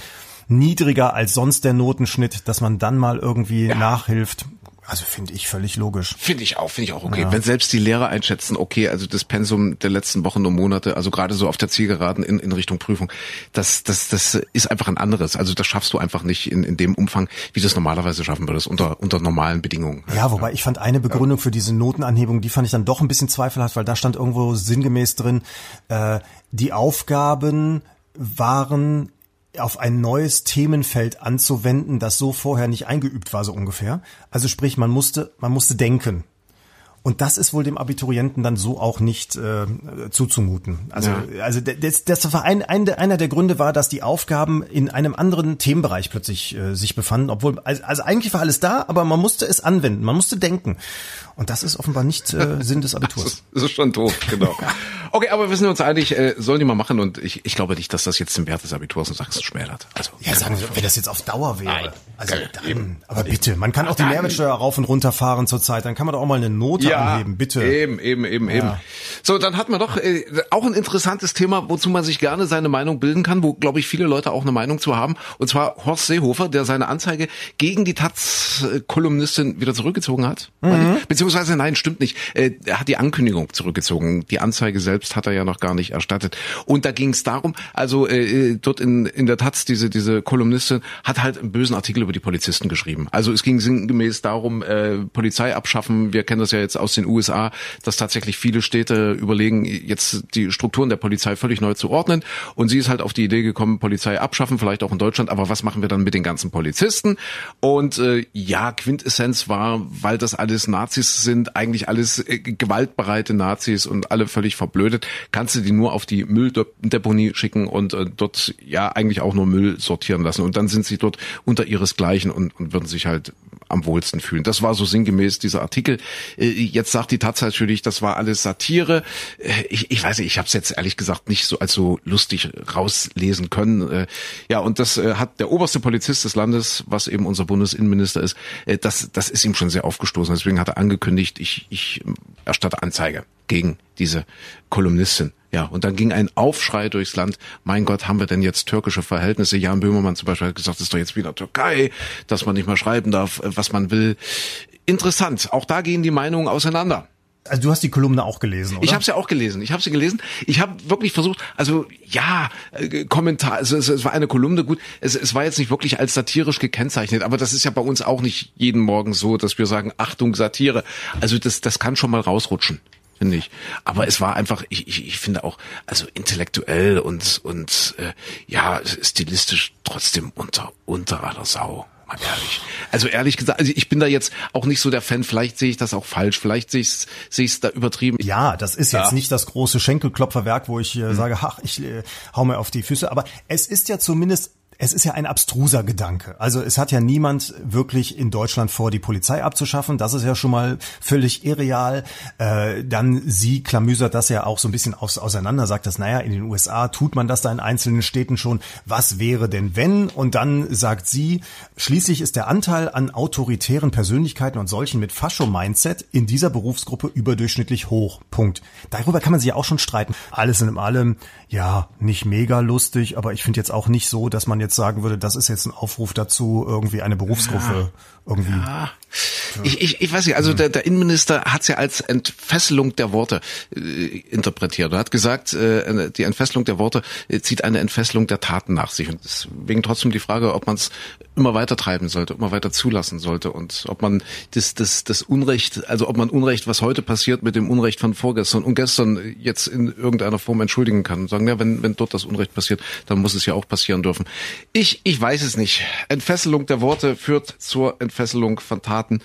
Speaker 3: niedriger als sonst der Notenschnitt, dass man dann mal irgendwie ja. nachhilft. Also finde ich völlig logisch.
Speaker 2: Finde ich auch, finde ich auch okay. Ja. Wenn selbst die Lehrer einschätzen, okay, also das Pensum der letzten Wochen und Monate, also gerade so auf der Zielgeraden in, in Richtung Prüfung, das, das, das ist einfach ein anderes. Also das schaffst du einfach nicht in, in dem Umfang, wie du es normalerweise schaffen würdest, unter, unter normalen Bedingungen.
Speaker 3: Ja, wobei ich fand eine Begründung ja. für diese Notenanhebung, die fand ich dann doch ein bisschen zweifelhaft, weil da stand irgendwo sinngemäß drin, äh, die Aufgaben waren auf ein neues Themenfeld anzuwenden, das so vorher nicht eingeübt war, so ungefähr. Also sprich, man musste, man musste denken. Und das ist wohl dem Abiturienten dann so auch nicht äh, zuzumuten. Also, ja. also das, das war ein, ein, einer der Gründe war, dass die Aufgaben in einem anderen Themenbereich plötzlich äh, sich befanden, obwohl also, also eigentlich war alles da, aber man musste es anwenden, man musste denken. Und das ist offenbar nicht äh, Sinn des <laughs> Abiturs. das,
Speaker 2: ist, das ist schon doof, genau. <laughs> Okay, aber wir sind uns einig, äh, sollen die mal machen und ich, ich glaube nicht, dass das jetzt den Wert des Abiturs in Sachsen schmälert. Also,
Speaker 3: ja, sagen wir, wenn das jetzt auf Dauer wäre. Nein, also dann, aber bitte, man kann auch die Mehrwertsteuer rauf und runter fahren zurzeit, dann kann man doch auch mal eine Note ja, anheben, bitte.
Speaker 2: Eben, eben, eben, ja. eben. So, dann hatten wir doch äh, auch ein interessantes Thema, wozu man sich gerne seine Meinung bilden kann, wo, glaube ich, viele Leute auch eine Meinung zu haben. Und zwar Horst Seehofer, der seine Anzeige gegen die Taz-Kolumnistin wieder zurückgezogen hat. Mhm. Beziehungsweise, nein, stimmt nicht. Äh, er hat die Ankündigung zurückgezogen. Die Anzeige selbst hat er ja noch gar nicht erstattet. Und da ging es darum, also äh, dort in, in der Taz, diese, diese Kolumnistin hat halt einen bösen Artikel über die Polizisten geschrieben. Also es ging sinngemäß darum, äh, Polizei abschaffen. Wir kennen das ja jetzt aus den USA, dass tatsächlich viele Städte überlegen, jetzt die Strukturen der Polizei völlig neu zu ordnen. Und sie ist halt auf die Idee gekommen, Polizei abschaffen, vielleicht auch in Deutschland, aber was machen wir dann mit den ganzen Polizisten? Und äh, ja, Quintessenz war, weil das alles Nazis sind, eigentlich alles äh, gewaltbereite Nazis und alle völlig verblödet, kannst du die nur auf die Mülldeponie schicken und äh, dort ja eigentlich auch nur Müll sortieren lassen. Und dann sind sie dort unter ihresgleichen und, und würden sich halt am wohlsten fühlen. Das war so sinngemäß dieser Artikel. Äh, jetzt sagt die Tatsache natürlich, das war alles Satire. Äh, ich, ich weiß nicht, ich habe es jetzt ehrlich gesagt nicht so als so lustig rauslesen können. Äh, ja, und das hat der oberste Polizist des Landes, was eben unser Bundesinnenminister ist, das, das ist ihm schon sehr aufgestoßen. Deswegen hat er angekündigt, ich, ich erstatte Anzeige gegen diese Kolumnistin. Ja, und dann ging ein Aufschrei durchs Land. Mein Gott, haben wir denn jetzt türkische Verhältnisse? Jan Böhmermann zum Beispiel hat gesagt, es ist doch jetzt wieder Türkei, dass man nicht mal schreiben darf, was man will. Interessant. Auch da gehen die Meinungen auseinander.
Speaker 3: Also du hast die Kolumne auch gelesen, oder?
Speaker 2: Ich habe sie ja auch gelesen. Ich habe sie gelesen. Ich habe wirklich versucht, also ja, äh, Kommentar, also es, es war eine Kolumne, gut, es, es war jetzt nicht wirklich als satirisch gekennzeichnet, aber das ist ja bei uns auch nicht jeden Morgen so, dass wir sagen, Achtung, Satire. Also das, das kann schon mal rausrutschen finde ich. Aber es war einfach, ich, ich, ich finde auch, also intellektuell und und äh, ja, stilistisch trotzdem unter unter aller Sau. Mal ehrlich. Also ehrlich gesagt, also ich bin da jetzt auch nicht so der Fan. Vielleicht sehe ich das auch falsch. Vielleicht sehe ich es sehe ich's da übertrieben.
Speaker 3: Ja, das ist jetzt ja. nicht das große Schenkelklopferwerk, wo ich äh, hm. sage, ach, ich äh, hau mir auf die Füße. Aber es ist ja zumindest es ist ja ein abstruser Gedanke. Also es hat ja niemand wirklich in Deutschland vor, die Polizei abzuschaffen. Das ist ja schon mal völlig irreal. Äh, dann sie klamüsert das ja auch so ein bisschen aus, auseinander, sagt das, naja, in den USA tut man das da in einzelnen Städten schon. Was wäre denn wenn? Und dann sagt sie, schließlich ist der Anteil an autoritären Persönlichkeiten und solchen mit Fascho-Mindset in dieser Berufsgruppe überdurchschnittlich hoch. Punkt. Darüber kann man sich ja auch schon streiten. Alles in allem, ja, nicht mega lustig, aber ich finde jetzt auch nicht so, dass man jetzt jetzt sagen würde, das ist jetzt ein Aufruf dazu, irgendwie eine Berufsgruppe ja. irgendwie. Ja.
Speaker 2: Ich, ich, ich weiß nicht, also der, der Innenminister hat es ja als Entfesselung der Worte äh, interpretiert. Er hat gesagt, äh, die Entfesselung der Worte äh, zieht eine Entfesselung der Taten nach sich. Und deswegen trotzdem die Frage, ob man es immer weiter treiben sollte, immer weiter zulassen sollte und ob man das, das, das Unrecht, also ob man Unrecht, was heute passiert, mit dem Unrecht von vorgestern und gestern jetzt in irgendeiner Form entschuldigen kann. Und sagen, ja, wenn, wenn dort das Unrecht passiert, dann muss es ja auch passieren dürfen. Ich, ich weiß es nicht. Entfesselung der Worte führt zur Entfesselung von Taten. Daten.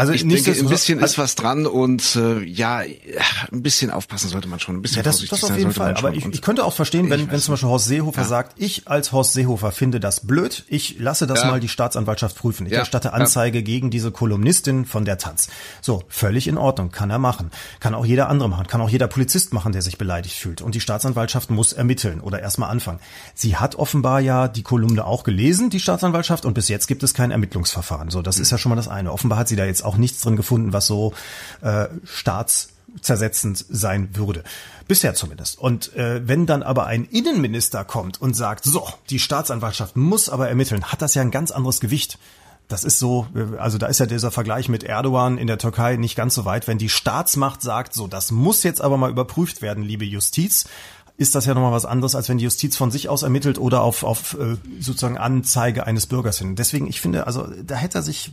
Speaker 2: Also ich denke, ein bisschen ist was dran und äh, ja, ein bisschen aufpassen sollte man schon, ein bisschen ja,
Speaker 3: das, das auf jeden Fall. Aber ich, ich könnte auch verstehen, wenn, wenn zum Beispiel Horst Seehofer ja. sagt, ich als Horst Seehofer finde das blöd, ich lasse das ja. mal die Staatsanwaltschaft prüfen. Ich erstatte Anzeige gegen diese Kolumnistin von der Taz. So, völlig in Ordnung, kann er machen. Kann auch jeder andere machen, kann auch jeder Polizist machen, der sich beleidigt fühlt. Und die Staatsanwaltschaft muss ermitteln oder erstmal anfangen. Sie hat offenbar ja die Kolumne auch gelesen, die Staatsanwaltschaft, und bis jetzt gibt es kein Ermittlungsverfahren. So, das mhm. ist ja schon mal das eine. Offenbar hat sie da jetzt auch nichts drin gefunden, was so äh, staatszersetzend sein würde. Bisher zumindest. Und äh, wenn dann aber ein Innenminister kommt und sagt, so, die Staatsanwaltschaft muss aber ermitteln, hat das ja ein ganz anderes Gewicht. Das ist so, äh, also da ist ja dieser Vergleich mit Erdogan in der Türkei nicht ganz so weit. Wenn die Staatsmacht sagt, so, das muss jetzt aber mal überprüft werden, liebe Justiz, ist das ja nochmal was anderes, als wenn die Justiz von sich aus ermittelt oder auf, auf äh, sozusagen Anzeige eines Bürgers hin. Deswegen, ich finde, also da hätte er sich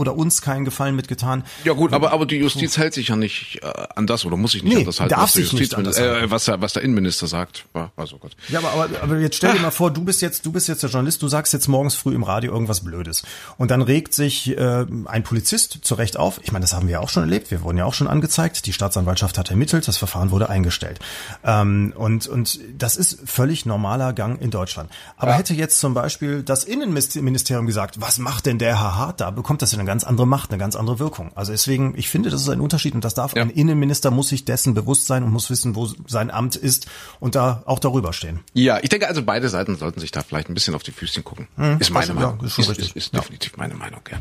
Speaker 3: oder uns keinen Gefallen mitgetan.
Speaker 2: Ja gut, aber aber die Justiz hält sich ja nicht äh, an das oder muss sich nicht
Speaker 3: nee,
Speaker 2: an das halten,
Speaker 3: darf
Speaker 2: was,
Speaker 3: sich nicht an das
Speaker 2: äh, was, der, was der Innenminister sagt. Also Gott.
Speaker 3: Ja, aber, aber, aber jetzt stell dir mal vor, du bist jetzt du bist jetzt der Journalist, du sagst jetzt morgens früh im Radio irgendwas Blödes und dann regt sich äh, ein Polizist zu Recht auf. Ich meine, das haben wir auch schon erlebt. Wir wurden ja auch schon angezeigt. Die Staatsanwaltschaft hat ermittelt, das Verfahren wurde eingestellt. Ähm, und und das ist völlig normaler Gang in Deutschland. Aber ja. hätte jetzt zum Beispiel das Innenministerium gesagt, was macht denn der Herr Hart da? Bekommt das eine ganz andere Macht, eine ganz andere Wirkung. Also deswegen, ich finde, das ist ein Unterschied und das darf ja. ein Innenminister muss sich dessen bewusst sein und muss wissen, wo sein Amt ist und da auch darüber stehen.
Speaker 2: Ja, ich denke also beide Seiten sollten sich da vielleicht ein bisschen auf die Füßchen gucken. Hm, ist meine Meinung. Ja, ist, ist, ist, ist ja. definitiv meine Meinung. Ja.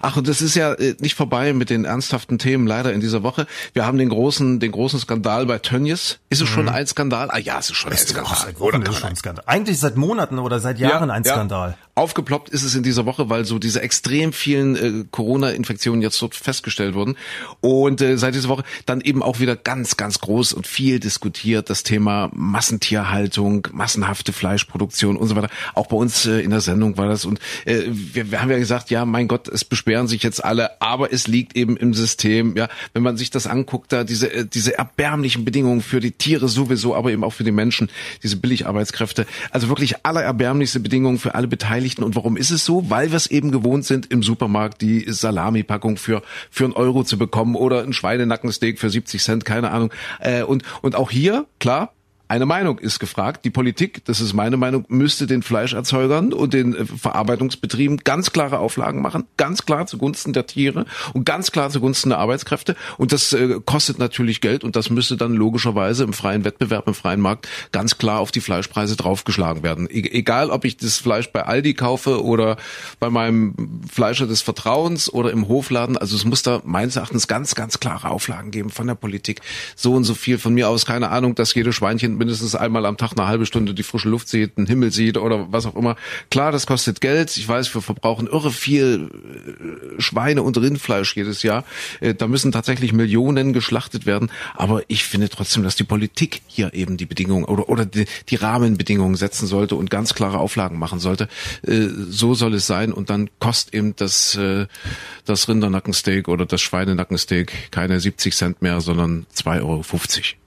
Speaker 2: Ach, und das ist ja äh, nicht vorbei mit den ernsthaften Themen leider in dieser Woche. Wir haben den großen, den großen Skandal bei Tönnies. Ist es mhm. schon ein Skandal? Ah ja, es ist schon ein Skandal.
Speaker 3: Seit Wochen ist schon ein Skandal. Eigentlich seit Monaten oder seit Jahren ein Skandal.
Speaker 2: Aufgeploppt ist es in dieser Woche, weil so diese extrem vielen äh, Corona-Infektionen jetzt dort festgestellt wurden. Und äh, seit dieser Woche dann eben auch wieder ganz, ganz groß und viel diskutiert das Thema Massentierhaltung, massenhafte Fleischproduktion und so weiter. Auch bei uns äh, in der Sendung war das. Und äh, wir, wir haben ja gesagt, ja, mein Gott, es beschweren sich jetzt alle, aber es liegt eben im System. Ja, wenn man sich das anguckt, da diese äh, diese erbärmlichen Bedingungen für die Tiere sowieso, aber eben auch für die Menschen, diese Billigarbeitskräfte. Also wirklich allererbärmlichste Bedingungen für alle Beteiligten. Und warum ist es so? Weil wir es eben gewohnt sind, im Supermarkt die Salami-Packung für, für einen Euro zu bekommen oder ein Schweinenackensteak für 70 Cent, keine Ahnung. Äh, und, und auch hier, klar, eine Meinung ist gefragt. Die Politik, das ist meine Meinung, müsste den Fleischerzeugern und den äh, Verarbeitungsbetrieben ganz klare Auflagen machen, ganz klar zugunsten der Tiere und ganz klar zugunsten der Arbeitskräfte. Und das äh, kostet natürlich Geld und das müsste dann logischerweise im freien Wettbewerb, im freien Markt ganz klar auf die Fleischpreise draufgeschlagen werden. E egal, ob ich das Fleisch bei Aldi kaufe oder bei meinem Fleischer des Vertrauens oder im Hofladen. Also es muss da meines Erachtens ganz, ganz klare Auflagen geben von der Politik. So und so viel von mir aus, keine Ahnung, dass jede Schweinchen mindestens einmal am Tag eine halbe Stunde die frische Luft sieht, den Himmel sieht oder was auch immer. Klar, das kostet Geld. Ich weiß, wir verbrauchen irre viel äh, Schweine- und Rindfleisch jedes Jahr. Äh, da müssen tatsächlich Millionen geschlachtet werden. Aber ich finde trotzdem, dass die Politik hier eben die Bedingungen oder, oder die, die Rahmenbedingungen setzen sollte und ganz klare Auflagen machen sollte. Äh, so soll es sein. Und dann kostet eben das, das Rindernackensteak oder das Schweinenackensteak keine 70 Cent mehr, sondern 2,50 Euro.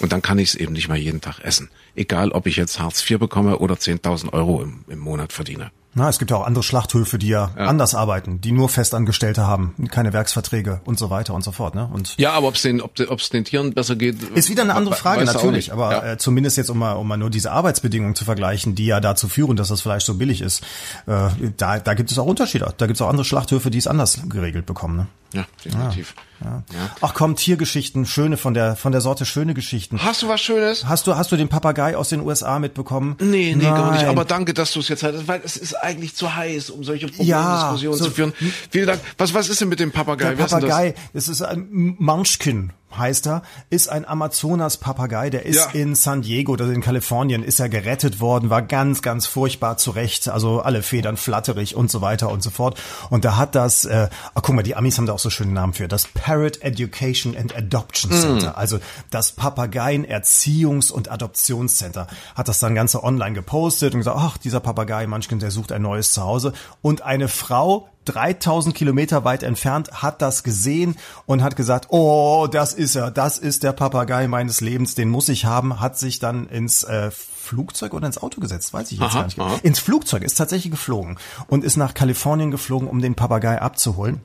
Speaker 2: Und dann kann ich es eben nicht mehr jeden Tag essen. Egal, ob ich jetzt Hartz IV bekomme oder 10.000 Euro im, im Monat verdiene.
Speaker 3: Na, es gibt ja auch andere Schlachthöfe, die ja, ja, anders arbeiten, die nur Festangestellte haben, keine Werksverträge und so weiter und so fort. Ne? Und
Speaker 2: ja, aber ob es den, ob es den Tieren besser geht,
Speaker 3: ist wieder eine andere Frage natürlich. Aber ja. äh, zumindest jetzt um mal, um mal nur diese Arbeitsbedingungen zu vergleichen, die ja dazu führen, dass das Fleisch so billig ist. Äh, da, da gibt es auch Unterschiede. Da gibt es auch andere Schlachthöfe, die es anders geregelt bekommen. Ne?
Speaker 2: Ja, definitiv.
Speaker 3: Ja. Ja. Ach komm, Tiergeschichten, schöne von der von der Sorte schöne Geschichten.
Speaker 2: Hast du was Schönes?
Speaker 3: Hast du hast du den Papagei aus den USA mitbekommen?
Speaker 2: Nee, nee, Nein. gar nicht. Aber danke, dass du es jetzt hattest, weil es ist eigentlich zu heiß, um solche Problemdiskussionen ja, so, zu führen. Vielen Dank. Was was ist denn mit dem Papagei?
Speaker 3: Der Papagei, das? das ist ein Munchkin heißt er, ist ein Amazonas-Papagei, der ist ja. in San Diego, das in Kalifornien, ist er gerettet worden, war ganz, ganz furchtbar zurecht, also alle Federn flatterig und so weiter und so fort. Und da hat das, äh, ach, guck mal, die Amis haben da auch so schöne Namen für, das Parrot Education and Adoption Center, mm. also das Papageien-Erziehungs- und Adoptionscenter, hat das dann ganze online gepostet und gesagt, ach, dieser Papagei, manchmal, der sucht ein neues Zuhause. Und eine Frau, 3000 Kilometer weit entfernt, hat das gesehen und hat gesagt, oh, das ist er, das ist der Papagei meines Lebens, den muss ich haben, hat sich dann ins äh, Flugzeug oder ins Auto gesetzt, weiß ich jetzt aha, gar nicht. Aha. Ins Flugzeug ist tatsächlich geflogen und ist nach Kalifornien geflogen, um den Papagei abzuholen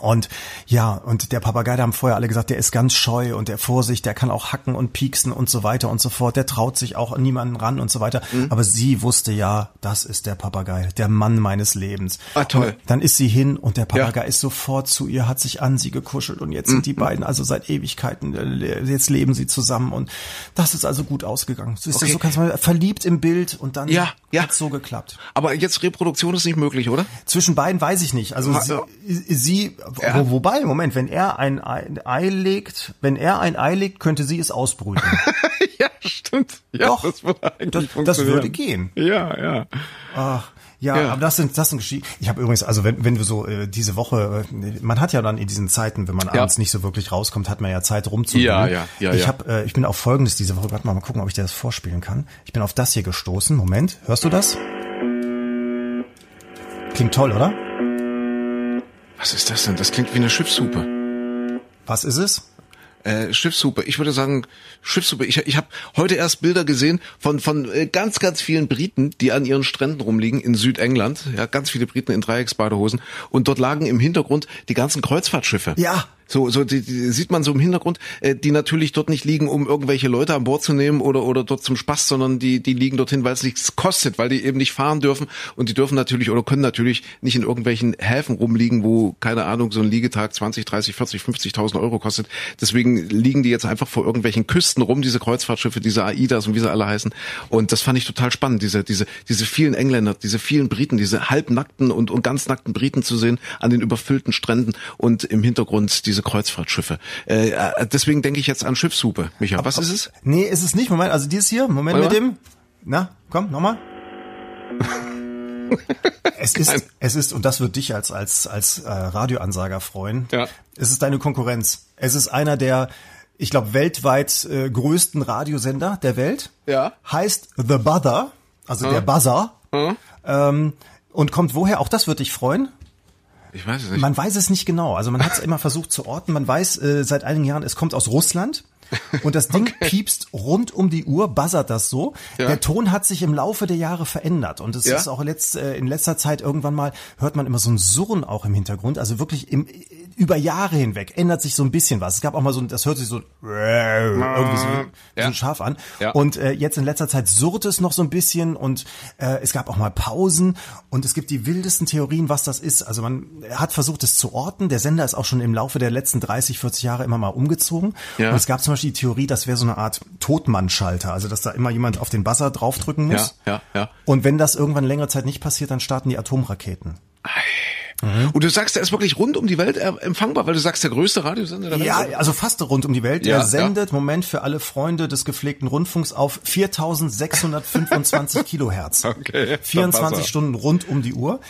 Speaker 3: Und ja, und der Papagei, da haben vorher alle gesagt, der ist ganz scheu und der Vorsicht, der kann auch hacken und pieksen und so weiter und so fort. Der traut sich auch an niemanden ran und so weiter. Mhm. Aber sie wusste ja, das ist der Papagei, der Mann meines Lebens.
Speaker 2: Ah, toll. Und
Speaker 3: dann ist sie hin und der Papagei ja. ist sofort zu ihr, hat sich an sie gekuschelt und jetzt mhm. sind die beiden also seit Ewigkeiten, äh, jetzt leben sie zusammen und das ist also gut ausgegangen. So, okay. so kannst mal verliebt im Bild und dann
Speaker 2: ja, ja.
Speaker 3: hat so geklappt.
Speaker 2: Aber jetzt Reproduktion ist nicht möglich, oder?
Speaker 3: Zwischen beiden weiß ich nicht. Also sie, sie ja. Wobei, Moment, wenn er ein Ei legt, wenn er ein Ei legt, könnte sie es ausbrüten. <laughs>
Speaker 2: ja, stimmt. Ja,
Speaker 3: Doch, das würde eigentlich das, das würde gehen.
Speaker 2: Ja, ja.
Speaker 3: Ach. Ja, ja, aber das sind das sind Geschichten. Ich habe übrigens, also wenn wenn du so äh, diese Woche, äh, man hat ja dann in diesen Zeiten, wenn man ja. abends nicht so wirklich rauskommt, hat man ja Zeit rumzugehen.
Speaker 2: Ja, ja, ja.
Speaker 3: Ich
Speaker 2: ja.
Speaker 3: habe, äh, ich bin auf Folgendes diese Woche. Warte mal, mal gucken, ob ich dir das vorspielen kann. Ich bin auf das hier gestoßen. Moment, hörst du das? Klingt toll, oder?
Speaker 2: Was ist das denn? Das klingt wie eine Schiffshupe.
Speaker 3: Was ist es?
Speaker 2: Äh, Schiffshupe. Ich würde sagen Schiffshupe. Ich, ich habe heute erst Bilder gesehen von von äh, ganz ganz vielen Briten, die an ihren Stränden rumliegen in Südengland. Ja, ganz viele Briten in Dreiecksbadehosen und dort lagen im Hintergrund die ganzen Kreuzfahrtschiffe.
Speaker 3: Ja.
Speaker 2: So, so die, die sieht man so im Hintergrund, äh, die natürlich dort nicht liegen, um irgendwelche Leute an Bord zu nehmen oder oder dort zum Spaß, sondern die die liegen dorthin, weil es nichts kostet, weil die eben nicht fahren dürfen und die dürfen natürlich oder können natürlich nicht in irgendwelchen Häfen rumliegen, wo keine Ahnung so ein Liegetag 20, 30, 40, 50.000 Euro kostet. Deswegen liegen die jetzt einfach vor irgendwelchen Küsten rum, diese Kreuzfahrtschiffe, diese AIDAs und wie sie alle heißen. Und das fand ich total spannend, diese diese diese vielen Engländer, diese vielen Briten, diese halbnackten und und ganz nackten Briten zu sehen an den überfüllten Stränden und im Hintergrund diese diese Kreuzfahrtschiffe. Äh, äh, deswegen denke ich jetzt an Schiffshupe. Micha, was ist es?
Speaker 3: Nee, ist es nicht. Moment, also dieses hier, Moment Warte mit dem. Na, komm, nochmal. <laughs> es ist, es ist, und das wird dich als, als, als äh, Radioansager freuen. Ja. Es ist deine Konkurrenz. Es ist einer der, ich glaube, weltweit äh, größten Radiosender der Welt.
Speaker 2: Ja.
Speaker 3: Heißt The Buzzer, also hm. der Buzzer. Hm. Ähm, und kommt woher? Auch das wird dich freuen.
Speaker 2: Ich weiß es nicht.
Speaker 3: Man weiß es nicht genau. Also man hat es immer versucht zu orten. Man weiß äh, seit einigen Jahren, es kommt aus Russland. Und das Ding <laughs> okay. piepst rund um die Uhr, buzzert das so. Ja. Der Ton hat sich im Laufe der Jahre verändert. Und es ja. ist auch letzt, äh, in letzter Zeit irgendwann mal, hört man immer so ein Surren auch im Hintergrund. Also wirklich im, über Jahre hinweg ändert sich so ein bisschen was. Es gab auch mal so, das hört sich so irgendwie so, ja. so scharf an. Ja. Und äh, jetzt in letzter Zeit surrt es noch so ein bisschen und äh, es gab auch mal Pausen und es gibt die wildesten Theorien, was das ist. Also man hat versucht, es zu orten. Der Sender ist auch schon im Laufe der letzten 30, 40 Jahre immer mal umgezogen. Ja. Und es gab zum Beispiel die Theorie, das wäre so eine Art Totmannschalter, also dass da immer jemand auf den Buzzer draufdrücken muss.
Speaker 2: Ja, ja, ja.
Speaker 3: Und wenn das irgendwann längere Zeit nicht passiert, dann starten die Atomraketen.
Speaker 2: Mhm. Und du sagst, der ist wirklich rund um die Welt empfangbar, weil du sagst, der größte Radiosender der
Speaker 3: ja, Welt. Ja, also fast rund um die Welt. Ja, er sendet, ja. Moment, für alle Freunde des gepflegten Rundfunks auf 4625 <laughs> Kilohertz.
Speaker 2: Okay.
Speaker 3: 24 Stunden rund um die Uhr.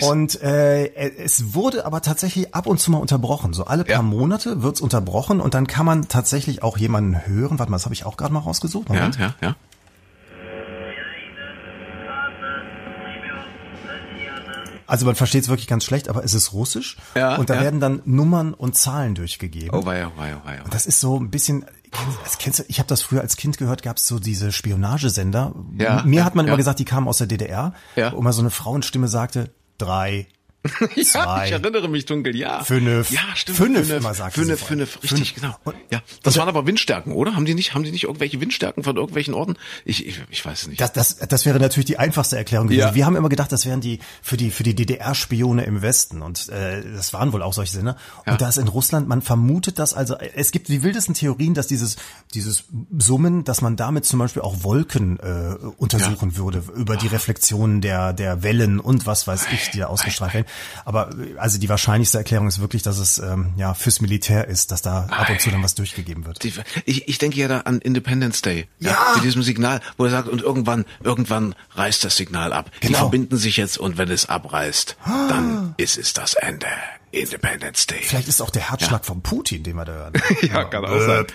Speaker 3: Und äh, es wurde aber tatsächlich ab und zu mal unterbrochen. So alle paar. Monate wird's unterbrochen und dann kann man tatsächlich auch jemanden hören. Warte mal, das habe ich auch gerade mal rausgesucht.
Speaker 2: Moment. Ja, ja, ja.
Speaker 3: Also man versteht es wirklich ganz schlecht, aber es ist Russisch. Ja, und da ja. werden dann Nummern und Zahlen durchgegeben.
Speaker 2: Oh weia, weia, weia.
Speaker 3: Und das ist so ein bisschen, das kennst du, ich habe das früher als Kind gehört, gab es so diese Spionagesender. Ja, Mir hat man ja. immer gesagt, die kamen aus der DDR, ja. wo immer so eine Frauenstimme sagte, drei, <laughs>
Speaker 2: ja, Zwei, ich erinnere mich dunkel, ja.
Speaker 3: Fünf.
Speaker 2: Ja, stimmt.
Speaker 3: Fünf, fünf immer sagt
Speaker 2: fünf, fünf, richtig, fünf. genau. Und, ja, das waren aber Windstärken, oder? Haben die nicht, haben die nicht irgendwelche Windstärken von irgendwelchen Orten? Ich, ich, ich weiß es nicht.
Speaker 3: Das, das, das wäre natürlich die einfachste Erklärung gewesen. Ja. Wir haben immer gedacht, das wären die für die für die DDR-Spione im Westen und äh, das waren wohl auch solche Sinne. Ja. Und da ist in Russland, man vermutet das also. Es gibt die wildesten Theorien, dass dieses dieses Summen, dass man damit zum Beispiel auch Wolken äh, untersuchen ja. würde über die Reflexionen der der Wellen und was weiß ich, die da ausgestrahlt werden. Aber also die wahrscheinlichste Erklärung ist wirklich, dass es ähm, ja fürs Militär ist, dass da ab und zu dann was durchgegeben wird.
Speaker 2: Ich, ich denke ja da an Independence Day.
Speaker 3: Ja. ja.
Speaker 2: Mit diesem Signal, wo er sagt, und irgendwann, irgendwann reißt das Signal ab. Genau. Die verbinden sich jetzt und wenn es abreißt, ah. dann ist es das Ende. Independence Day.
Speaker 3: Vielleicht ist auch der Herzschlag ja. von Putin, den wir da hören. <laughs>
Speaker 2: ja, kann auch sein.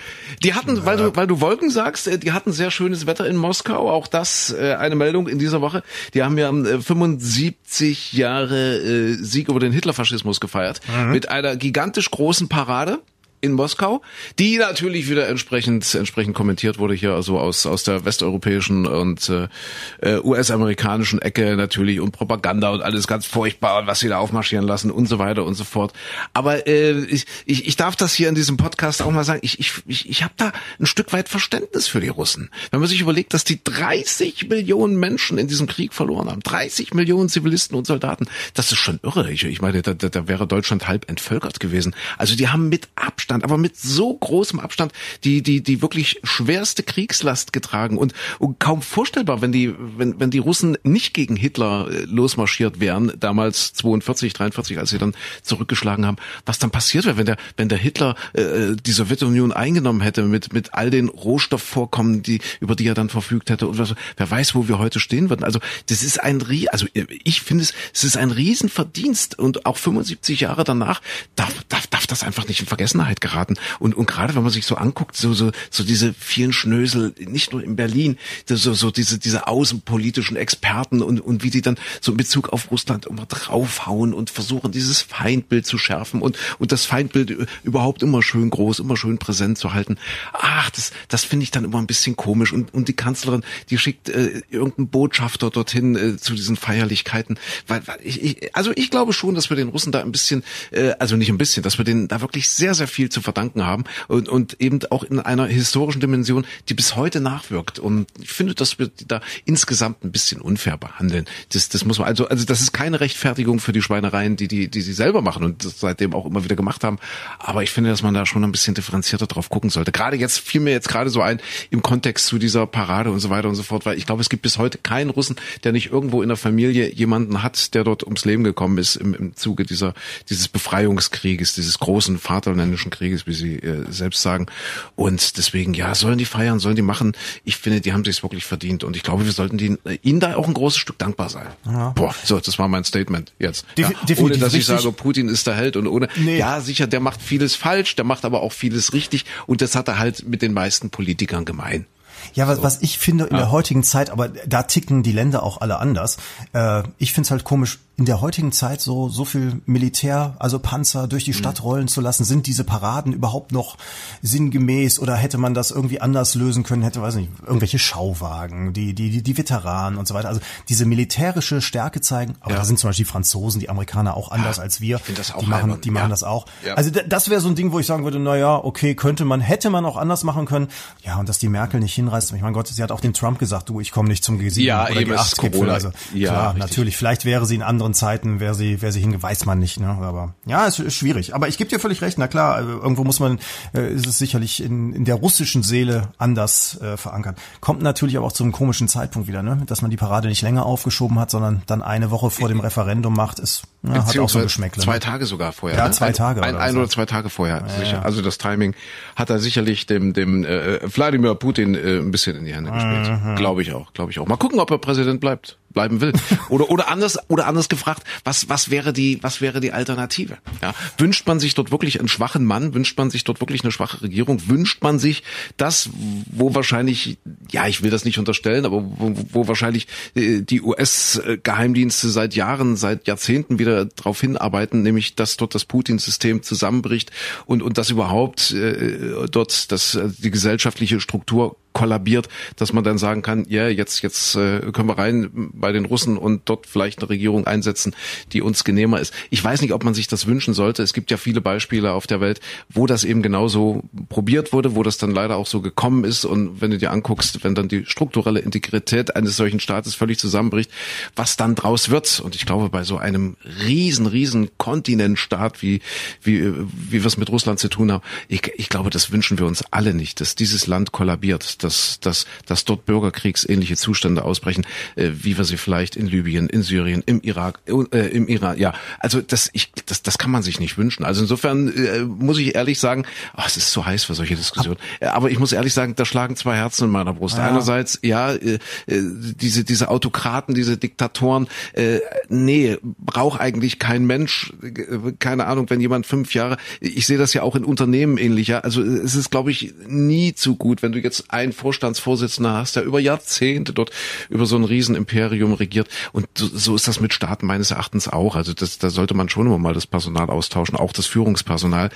Speaker 2: Die hatten, weil du, weil du Wolken sagst, äh, die hatten sehr schönes Wetter in Moskau. Auch das äh, eine Meldung in dieser Woche. Die haben ja 75 äh, Jahre Sieg über den Hitlerfaschismus gefeiert mhm. mit einer gigantisch großen Parade in Moskau, die natürlich wieder entsprechend entsprechend kommentiert wurde hier also aus aus der westeuropäischen und äh, US-amerikanischen Ecke natürlich und Propaganda und alles ganz furchtbar was sie da aufmarschieren lassen und so weiter und so fort. Aber äh, ich, ich, ich darf das hier in diesem Podcast auch mal sagen. Ich ich ich, ich habe da ein Stück weit Verständnis für die Russen, wenn man sich überlegt, dass die 30 Millionen Menschen in diesem Krieg verloren haben, 30 Millionen Zivilisten und Soldaten, das ist schon irre. Ich, ich meine, da, da, da wäre Deutschland halb entvölkert gewesen. Also die haben mit Abstand, aber mit so großem Abstand die die die wirklich schwerste Kriegslast getragen und, und kaum vorstellbar, wenn die wenn wenn die Russen nicht gegen Hitler äh, losmarschiert wären, damals 42, 43, als sie dann zurückgeschlagen haben, was dann passiert wäre, wenn der wenn der Hitler äh, die Sowjetunion eingenommen hätte mit mit all den Rohstoffvorkommen, die über die er dann verfügt hätte und was, wer weiß, wo wir heute stehen würden. Also das ist ein also ich finde es es ist ein Riesenverdienst und auch 75 Jahre danach darf, darf, darf das einfach nicht in Vergessenheit geraten. Und, und gerade wenn man sich so anguckt, so, so, so diese vielen Schnösel, nicht nur in Berlin, so, so diese, diese außenpolitischen Experten und, und wie die dann so in Bezug auf Russland immer draufhauen und versuchen, dieses Feindbild zu schärfen und, und das Feindbild überhaupt immer schön groß, immer schön präsent zu halten. Ach, das, das finde ich dann immer ein bisschen komisch. Und, und die Kanzlerin, die schickt äh, irgendeinen Botschafter dorthin äh, zu diesen Feierlichkeiten. Weil, weil ich, ich, also ich glaube schon, dass wir den Russen da ein bisschen, äh, also nicht ein bisschen, dass wir denen da wirklich sehr, sehr viel zu verdanken haben und, und eben auch in einer historischen Dimension, die bis heute nachwirkt. Und ich finde, dass wir da insgesamt ein bisschen unfair behandeln. Das, das muss man, also, also das ist keine Rechtfertigung für die Schweinereien, die, die, die sie selber machen und seitdem auch immer wieder gemacht haben. Aber ich finde, dass man da schon ein bisschen differenzierter drauf gucken sollte. Gerade jetzt fiel mir jetzt gerade so ein im Kontext zu dieser Parade und so weiter und so fort, weil ich glaube, es gibt bis heute keinen Russen, der nicht irgendwo in der Familie jemanden hat, der dort ums Leben gekommen ist im, im Zuge dieser, dieses Befreiungskrieges, dieses großen Vaterländischen Krieges, wie Sie äh, selbst sagen. Und deswegen, ja, sollen die feiern, sollen die machen. Ich finde, die haben sich wirklich verdient. Und ich glaube, wir sollten die, äh, ihnen da auch ein großes Stück dankbar sein. Ja. Boah, so, das war mein Statement jetzt. ja, ohne dass ich sage, Putin ist der Held und ohne, nee. ja, sicher, der macht vieles falsch, der macht aber auch vieles richtig. Und das hat er halt mit den meisten Politikern gemein.
Speaker 3: Ja, was, was ich finde in ja. der heutigen Zeit, aber da ticken die Länder auch alle anders. Äh, ich finde es halt komisch, in der heutigen Zeit so, so viel Militär, also Panzer durch die mhm. Stadt rollen zu lassen, sind diese Paraden überhaupt noch sinngemäß oder hätte man das irgendwie anders lösen können, hätte, weiß nicht, irgendwelche Schauwagen, die, die, die, die Veteranen und so weiter. Also diese militärische Stärke zeigen, aber ja. da sind zum Beispiel die Franzosen, die Amerikaner auch anders ja, als wir.
Speaker 2: Ich das auch
Speaker 3: die machen, die machen das auch. Also das wäre so ein Ding, wo ich sagen würde, na ja, okay, könnte man, hätte man auch anders machen können. Ja, und dass die Merkel nicht hinreißt, ich meine Gott, sie hat auch den Trump gesagt, du, ich komme nicht zum G7
Speaker 2: ja,
Speaker 3: oder
Speaker 2: eben G8-Gipfel.
Speaker 3: Also ja, klar, richtig. natürlich, vielleicht wäre sie in anderen anderen Zeiten, wer sie, wer sie hinge, weiß man nicht. Ne? Aber ja, es ist schwierig. Aber ich gebe dir völlig recht. Na klar, äh, irgendwo muss man, äh, ist es sicherlich in, in der russischen Seele anders äh, verankert. Kommt natürlich aber auch zu einem komischen Zeitpunkt wieder, ne? dass man die Parade nicht länger aufgeschoben hat, sondern dann eine Woche vor dem Referendum macht. Ist ja, hat auch so Geschmäckle.
Speaker 2: Zwei ne? Tage sogar vorher.
Speaker 3: Ja, ne? zwei Tage.
Speaker 2: Ein, ein, oder, oder zwei Tage vorher. Ja, sicher. Also das Timing hat er sicherlich dem, dem äh, Wladimir Putin äh, ein bisschen in die Hände gespielt. Mhm. Glaube ich auch. Glaube ich auch. Mal gucken, ob er Präsident bleibt bleiben will. <laughs> Oder, oder anders, oder anders gefragt, was, was wäre die, was wäre die Alternative? Ja, wünscht man sich dort wirklich einen schwachen Mann? Wünscht man sich dort wirklich eine schwache Regierung? Wünscht man sich das, wo wahrscheinlich, ja, ich will das nicht unterstellen, aber wo, wo wahrscheinlich äh, die US-Geheimdienste seit Jahren, seit Jahrzehnten wieder darauf hinarbeiten, nämlich, dass dort das Putin-System zusammenbricht und, und dass überhaupt äh, dort das, äh, die gesellschaftliche Struktur kollabiert, dass man dann sagen kann, ja, jetzt jetzt äh, können wir rein bei den Russen und dort vielleicht eine Regierung einsetzen, die uns genehmer ist. Ich weiß nicht, ob man sich das wünschen sollte. Es gibt ja viele Beispiele auf der Welt, wo das eben genauso probiert wurde, wo das dann leider auch so gekommen ist und wenn du dir anguckst, wenn dann die strukturelle Integrität eines solchen Staates völlig zusammenbricht, was dann draus wird. Und ich glaube, bei so einem riesen, riesen Kontinentstaat, wie, wie, wie wir es mit Russland zu tun haben, ich, ich glaube, das wünschen wir uns alle nicht, dass dieses Land kollabiert dass, dass, dass dort bürgerkriegsähnliche Zustände ausbrechen, äh, wie wir sie vielleicht in Libyen, in Syrien, im Irak, äh, im Iran, ja. Also das, ich, das, das kann man sich nicht wünschen. Also insofern äh, muss ich ehrlich sagen, oh, es ist so heiß für solche Diskussionen. Aber ich muss ehrlich sagen, da schlagen zwei Herzen in meiner Brust. Ja. Einerseits, ja, äh, äh, diese, diese Autokraten, diese Diktatoren, äh, nee, braucht eigentlich kein Mensch, äh, keine Ahnung, wenn jemand fünf Jahre, ich sehe das ja auch in Unternehmen ähnlicher. Also es ist, glaube ich, nie zu gut, wenn du jetzt ein Vorstandsvorsitzender hast, der über Jahrzehnte dort über so ein Riesenimperium regiert. Und so, so ist das mit Staaten meines Erachtens auch. Also das, da sollte man schon immer mal das Personal austauschen, auch das Führungspersonal.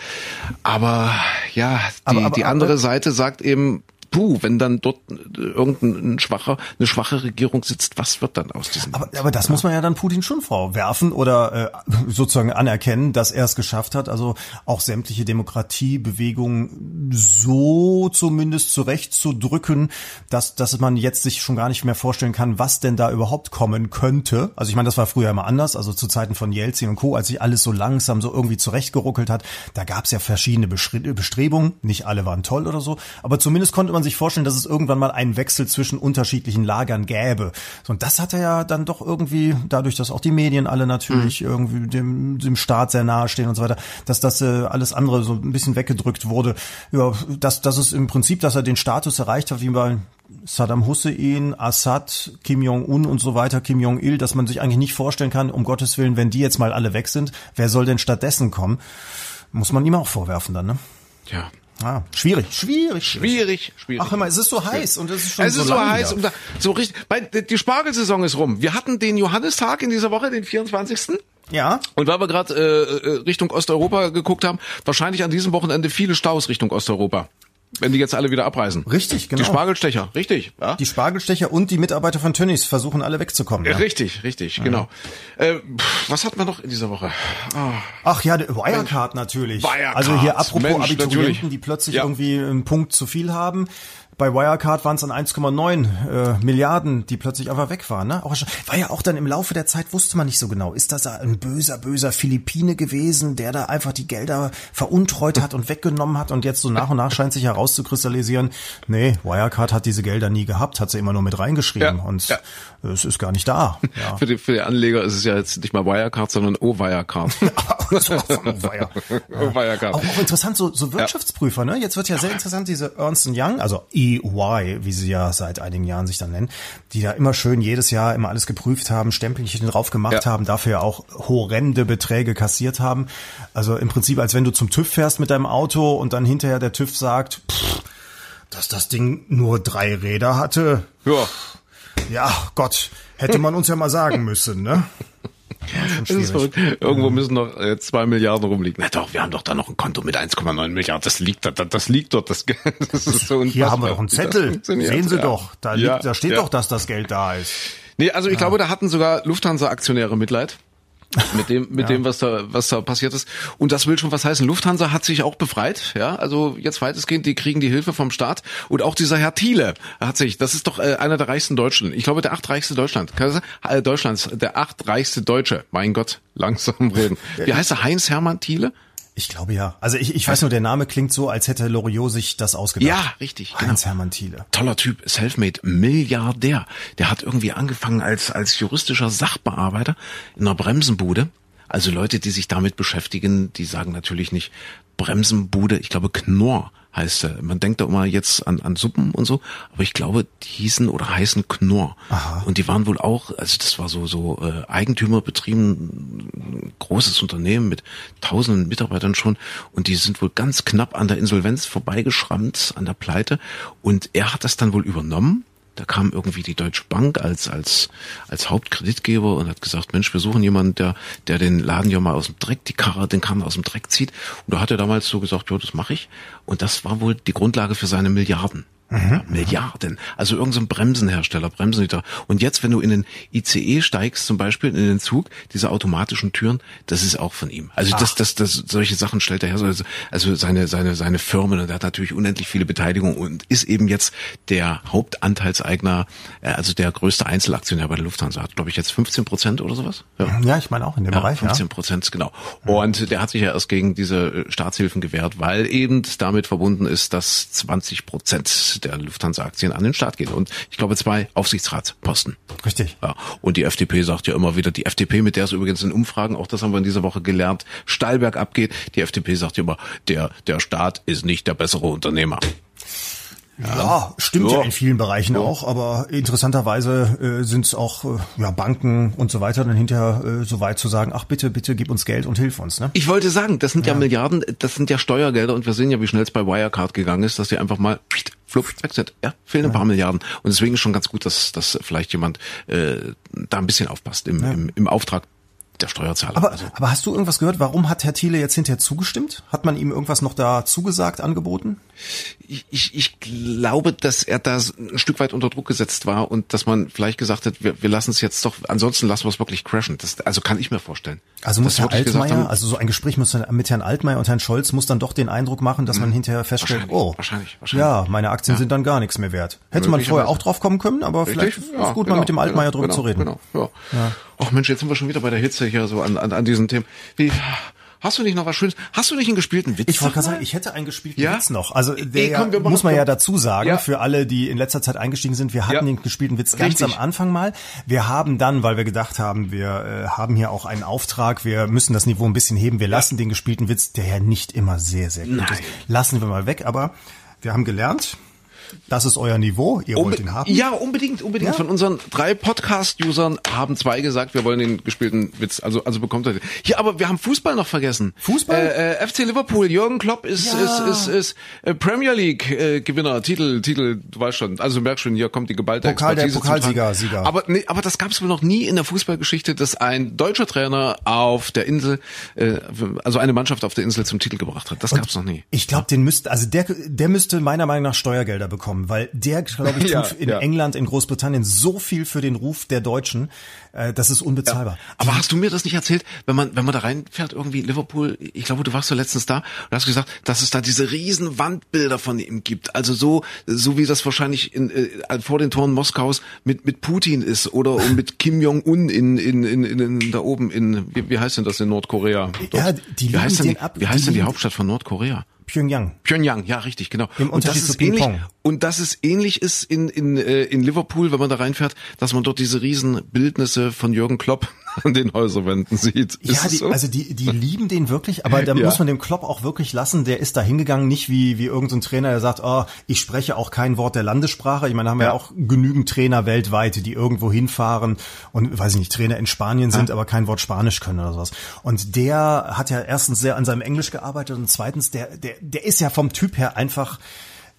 Speaker 2: Aber ja, die, aber, aber, die andere aber, Seite sagt eben, puh, wenn dann dort irgendein schwacher, eine schwache Regierung sitzt, was wird dann aus diesem?
Speaker 3: Aber, aber das muss man ja dann Putin schon vorwerfen oder äh, sozusagen anerkennen, dass er es geschafft hat, also auch sämtliche Demokratiebewegungen so zumindest zurechtzudrücken, dass, dass man jetzt sich schon gar nicht mehr vorstellen kann, was denn da überhaupt kommen könnte. Also ich meine, das war früher immer anders, also zu Zeiten von Jelzin und Co., als sich alles so langsam so irgendwie zurechtgeruckelt hat, da gab es ja verschiedene Bestrebungen, nicht alle waren toll oder so, aber zumindest konnte man man sich vorstellen, dass es irgendwann mal einen Wechsel zwischen unterschiedlichen Lagern gäbe. So, und das hat er ja dann doch irgendwie, dadurch, dass auch die Medien alle natürlich mhm. irgendwie dem, dem Staat sehr nahe stehen und so weiter, dass das äh, alles andere so ein bisschen weggedrückt wurde. Ja, dass, dass es im Prinzip, dass er den Status erreicht hat, wie bei Saddam Hussein, Assad, Kim Jong-un und so weiter, Kim Jong-il, dass man sich eigentlich nicht vorstellen kann, um Gottes Willen, wenn die jetzt mal alle weg sind, wer soll denn stattdessen kommen? Muss man ihm auch vorwerfen dann, ne?
Speaker 2: Ja.
Speaker 3: Ah, schwierig, schwierig,
Speaker 2: schwierig, schwierig.
Speaker 3: Ach, hör mal, es ist so heiß und es ist schon
Speaker 2: es
Speaker 3: so
Speaker 2: ist so heiß und da, so richtig. Weil die Spargelsaison ist rum. Wir hatten den Johannistag in dieser Woche, den 24.
Speaker 3: Ja.
Speaker 2: Und weil wir gerade äh, Richtung Osteuropa geguckt haben, wahrscheinlich an diesem Wochenende viele Staus Richtung Osteuropa wenn die jetzt alle wieder abreisen.
Speaker 3: Richtig, genau.
Speaker 2: Die Spargelstecher, richtig.
Speaker 3: Ja? Die Spargelstecher und die Mitarbeiter von Tönnies versuchen alle wegzukommen. Ja?
Speaker 2: Richtig, richtig, ja. genau. Äh, was hat man noch in dieser Woche?
Speaker 3: Oh. Ach ja, Wirecard natürlich. Wirecard. Also hier apropos Mensch, Abiturienten, natürlich. die plötzlich ja. irgendwie einen Punkt zu viel haben. Bei Wirecard waren es dann 1,9 äh, Milliarden, die plötzlich einfach weg waren. Ne? Auch, war ja auch dann im Laufe der Zeit, wusste man nicht so genau, ist das ein böser, böser Philippine gewesen, der da einfach die Gelder veruntreut hat und weggenommen hat und jetzt so nach und nach scheint sich herauszukristallisieren, nee, Wirecard hat diese Gelder nie gehabt, hat sie immer nur mit reingeschrieben ja, und ja. es ist gar nicht da.
Speaker 2: Ja. für, die, für die Anleger ist es ja jetzt nicht mal Wirecard, sondern O-Wirecard.
Speaker 3: Wirecard. Auch, auch interessant, so, so Wirtschaftsprüfer, ne? Jetzt wird ja sehr interessant, diese Ernst Young, also EY, wie sie ja seit einigen Jahren sich dann nennen, die da immer schön jedes Jahr immer alles geprüft haben, Stempelchen drauf gemacht ja. haben, dafür auch horrende Beträge kassiert haben. Also im Prinzip, als wenn du zum TÜV fährst mit deinem Auto und dann hinterher der TÜV sagt, pff, dass das Ding nur drei Räder hatte.
Speaker 2: Ja.
Speaker 3: Ja, Gott, hätte man uns ja mal sagen müssen, ne? <laughs>
Speaker 2: das ist verrückt. Irgendwo müssen noch äh, zwei Milliarden rumliegen. Na doch, wir haben doch da noch ein Konto mit 1,9 Milliarden. Das liegt da, das liegt dort. Das, <laughs>
Speaker 3: das ist so Hier haben wir doch einen Zettel. Sehen Sie ja. doch. Da, liegt, da steht ja. doch, dass das Geld da ist.
Speaker 2: Nee, also ich glaube, da hatten sogar Lufthansa-Aktionäre Mitleid mit dem mit ja. dem was da was da passiert ist. Und das will schon was heißen. Lufthansa hat sich auch befreit ja. Also jetzt weitestgehend die kriegen die Hilfe vom Staat. Und auch dieser Herr Thiele hat sich das ist doch äh, einer der reichsten Deutschen. Ich glaube der achtreichste Deutschland. Äh, Deutschlands der achtreichste Deutsche. Mein Gott langsam reden. Wie heißt er? Heinz Hermann Thiele
Speaker 3: ich glaube ja. Also ich, ich weiß nur, der Name klingt so, als hätte Loriot sich das ausgedacht.
Speaker 2: Ja, richtig.
Speaker 3: Heinz genau. Hermann Thiele.
Speaker 2: Toller Typ, Selfmade, Milliardär. Der hat irgendwie angefangen als, als juristischer Sachbearbeiter in einer Bremsenbude. Also Leute, die sich damit beschäftigen, die sagen natürlich nicht Bremsenbude, ich glaube Knorr heißt er. Man denkt da immer jetzt an, an Suppen und so, aber ich glaube, die hießen oder heißen Knorr. Aha. Und die waren wohl auch, also das war so so äh, Eigentümerbetrieben, großes Unternehmen mit tausenden Mitarbeitern schon und die sind wohl ganz knapp an der Insolvenz vorbeigeschrammt, an der Pleite und er hat das dann wohl übernommen da kam irgendwie die Deutsche Bank als, als, als Hauptkreditgeber und hat gesagt, Mensch, wir suchen jemanden, der, der den Laden ja mal aus dem Dreck, die Karre, den Karren aus dem Dreck zieht. Und da hat er damals so gesagt, ja, das mache ich. Und das war wohl die Grundlage für seine Milliarden. Mhm. Milliarden. Also irgendein so Bremsenhersteller, Bremsenhüter. Und jetzt, wenn du in den ICE steigst, zum Beispiel in den Zug, diese automatischen Türen, das ist auch von ihm. Also das, das, das, solche Sachen stellt er her. Also, also seine, seine, seine Firmen, und er hat natürlich unendlich viele Beteiligungen und ist eben jetzt der Hauptanteilseigner, äh, also der größte Einzelaktionär bei der Lufthansa. Hat, glaube ich, jetzt 15 Prozent oder sowas.
Speaker 3: Ja, ja ich meine auch in dem ja, Bereich.
Speaker 2: 15 Prozent, ja. genau. Und der hat sich ja erst gegen diese äh, Staatshilfen gewehrt, weil eben damit verbunden ist, dass 20 Prozent der Lufthansa-Aktien an den Start gehen. Und ich glaube zwei Aufsichtsratsposten.
Speaker 3: Richtig.
Speaker 2: Ja. Und die FDP sagt ja immer wieder, die FDP, mit der es übrigens in Umfragen, auch das haben wir in dieser Woche gelernt, steil abgeht, die FDP sagt ja immer, der, der Staat ist nicht der bessere Unternehmer.
Speaker 3: Ja, ja stimmt ja. ja. in vielen Bereichen ja. auch, aber interessanterweise äh, sind es auch äh, ja, Banken und so weiter dann hinterher äh, so weit zu sagen, ach bitte, bitte gib uns Geld und hilf uns. Ne?
Speaker 2: Ich wollte sagen, das sind ja. Milliarden, das sind ja Steuergelder und wir sehen ja, wie schnell es bei Wirecard gegangen ist, dass die einfach mal flupp, weg sind. Ja, fehlen ein paar Milliarden. Und deswegen ist schon ganz gut, dass, dass vielleicht jemand äh, da ein bisschen aufpasst im, im, im Auftrag der Steuerzahler.
Speaker 3: Aber, also. aber hast du irgendwas gehört? Warum hat Herr Thiele jetzt hinterher zugestimmt? Hat man ihm irgendwas noch da zugesagt, angeboten?
Speaker 2: Ich, ich, ich glaube, dass er da ein Stück weit unter Druck gesetzt war und dass man vielleicht gesagt hat, wir, wir lassen es jetzt doch, ansonsten lassen wir es wirklich crashen. Das, also kann ich mir vorstellen.
Speaker 3: Also muss Herr Altmaier, haben, also so ein Gespräch mit, mit Herrn Altmaier und Herrn Scholz muss dann doch den Eindruck machen, dass man mhm. hinterher feststellt,
Speaker 2: wahrscheinlich,
Speaker 3: oh,
Speaker 2: wahrscheinlich, wahrscheinlich.
Speaker 3: ja, meine Aktien ja. sind dann gar nichts mehr wert. Hätte man vorher auch drauf kommen können, aber Richtig? vielleicht ist ja, gut, genau, mal mit dem Altmaier genau, drüber genau, zu reden. Genau,
Speaker 2: ja. ja. Ach Mensch, jetzt sind wir schon wieder bei der Hitze hier so an, an, an diesen Themen. Wie, Hast du nicht noch was Schönes? Hast du nicht einen gespielten Witz?
Speaker 3: Ich wollte gerade sagen, ich hätte einen gespielten ja? Witz noch. Also der Ey, komm, muss man ja dazu sagen, ja. für alle, die in letzter Zeit eingestiegen sind, wir hatten ja. den gespielten Witz ganz Richtig. am Anfang mal. Wir haben dann, weil wir gedacht haben, wir äh, haben hier auch einen Auftrag, wir müssen das Niveau ein bisschen heben, wir lassen den gespielten Witz, der ja nicht immer sehr, sehr gut Nein. ist, lassen wir mal weg. Aber wir haben gelernt, das ist euer Niveau, ihr Unbe wollt ihn haben?
Speaker 2: Ja, unbedingt, unbedingt. Ja. Von unseren drei Podcast-Usern haben zwei gesagt, wir wollen den gespielten Witz. Also, also bekommt er. Hier, aber wir haben Fußball noch vergessen.
Speaker 3: Fußball?
Speaker 2: Äh, äh, FC Liverpool, Jürgen Klopp ist, ja. ist, ist, ist, äh, Premier League äh, Gewinner, Titel, Titel, du weißt schon. Also du merkst schon, hier kommt die geballte
Speaker 3: Pokal, Expertise der Pokalsieger, Sieger.
Speaker 2: Aber, nee, aber das gab es wohl noch nie in der Fußballgeschichte, dass ein deutscher Trainer auf der Insel, äh, also eine Mannschaft auf der Insel zum Titel gebracht hat. Das gab es noch nie.
Speaker 3: Ich glaube, den müsste, also der, der müsste meiner Meinung nach Steuergelder bekommen, weil der glaube ich, <laughs> tut ja, in ja. England, in Großbritannien so viel für den Ruf der Deutschen, äh, das ist unbezahlbar. Ja.
Speaker 2: Aber hast du mir das nicht erzählt, wenn man, wenn man da reinfährt, irgendwie Liverpool, ich glaube, du warst so letztens da und hast gesagt, dass es da diese riesen Wandbilder von ihm gibt. Also so, so wie das wahrscheinlich in, äh, vor den Toren Moskaus mit, mit Putin ist oder mit Kim Jong-un in, in, in, in, da oben in, wie, wie heißt denn das in Nordkorea?
Speaker 3: Dort? Ja, die
Speaker 2: wie heißt denn die, ab, wie heißt denn die Hauptstadt von Nordkorea?
Speaker 3: Pyongyang.
Speaker 2: Pyongyang, ja, richtig, genau.
Speaker 3: Im und das ist
Speaker 2: ähnlich, und dass es ähnlich ist in, in, äh, in Liverpool, wenn man da reinfährt, dass man dort diese riesen Bildnisse von Jürgen Klopp <laughs> an den Häuserwänden sieht. Ist
Speaker 3: ja, die,
Speaker 2: so?
Speaker 3: also die, die lieben den wirklich, aber da ja. muss man dem Klopp auch wirklich lassen. Der ist da hingegangen, nicht wie, wie irgendein Trainer, der sagt, oh, ich spreche auch kein Wort der Landessprache. Ich meine, haben wir ja. ja auch genügend Trainer weltweit, die irgendwo hinfahren und, weiß ich nicht, Trainer in Spanien sind, ja. aber kein Wort Spanisch können oder sowas. Und der hat ja erstens sehr an seinem Englisch gearbeitet und zweitens, der, der, der ist ja vom Typ her einfach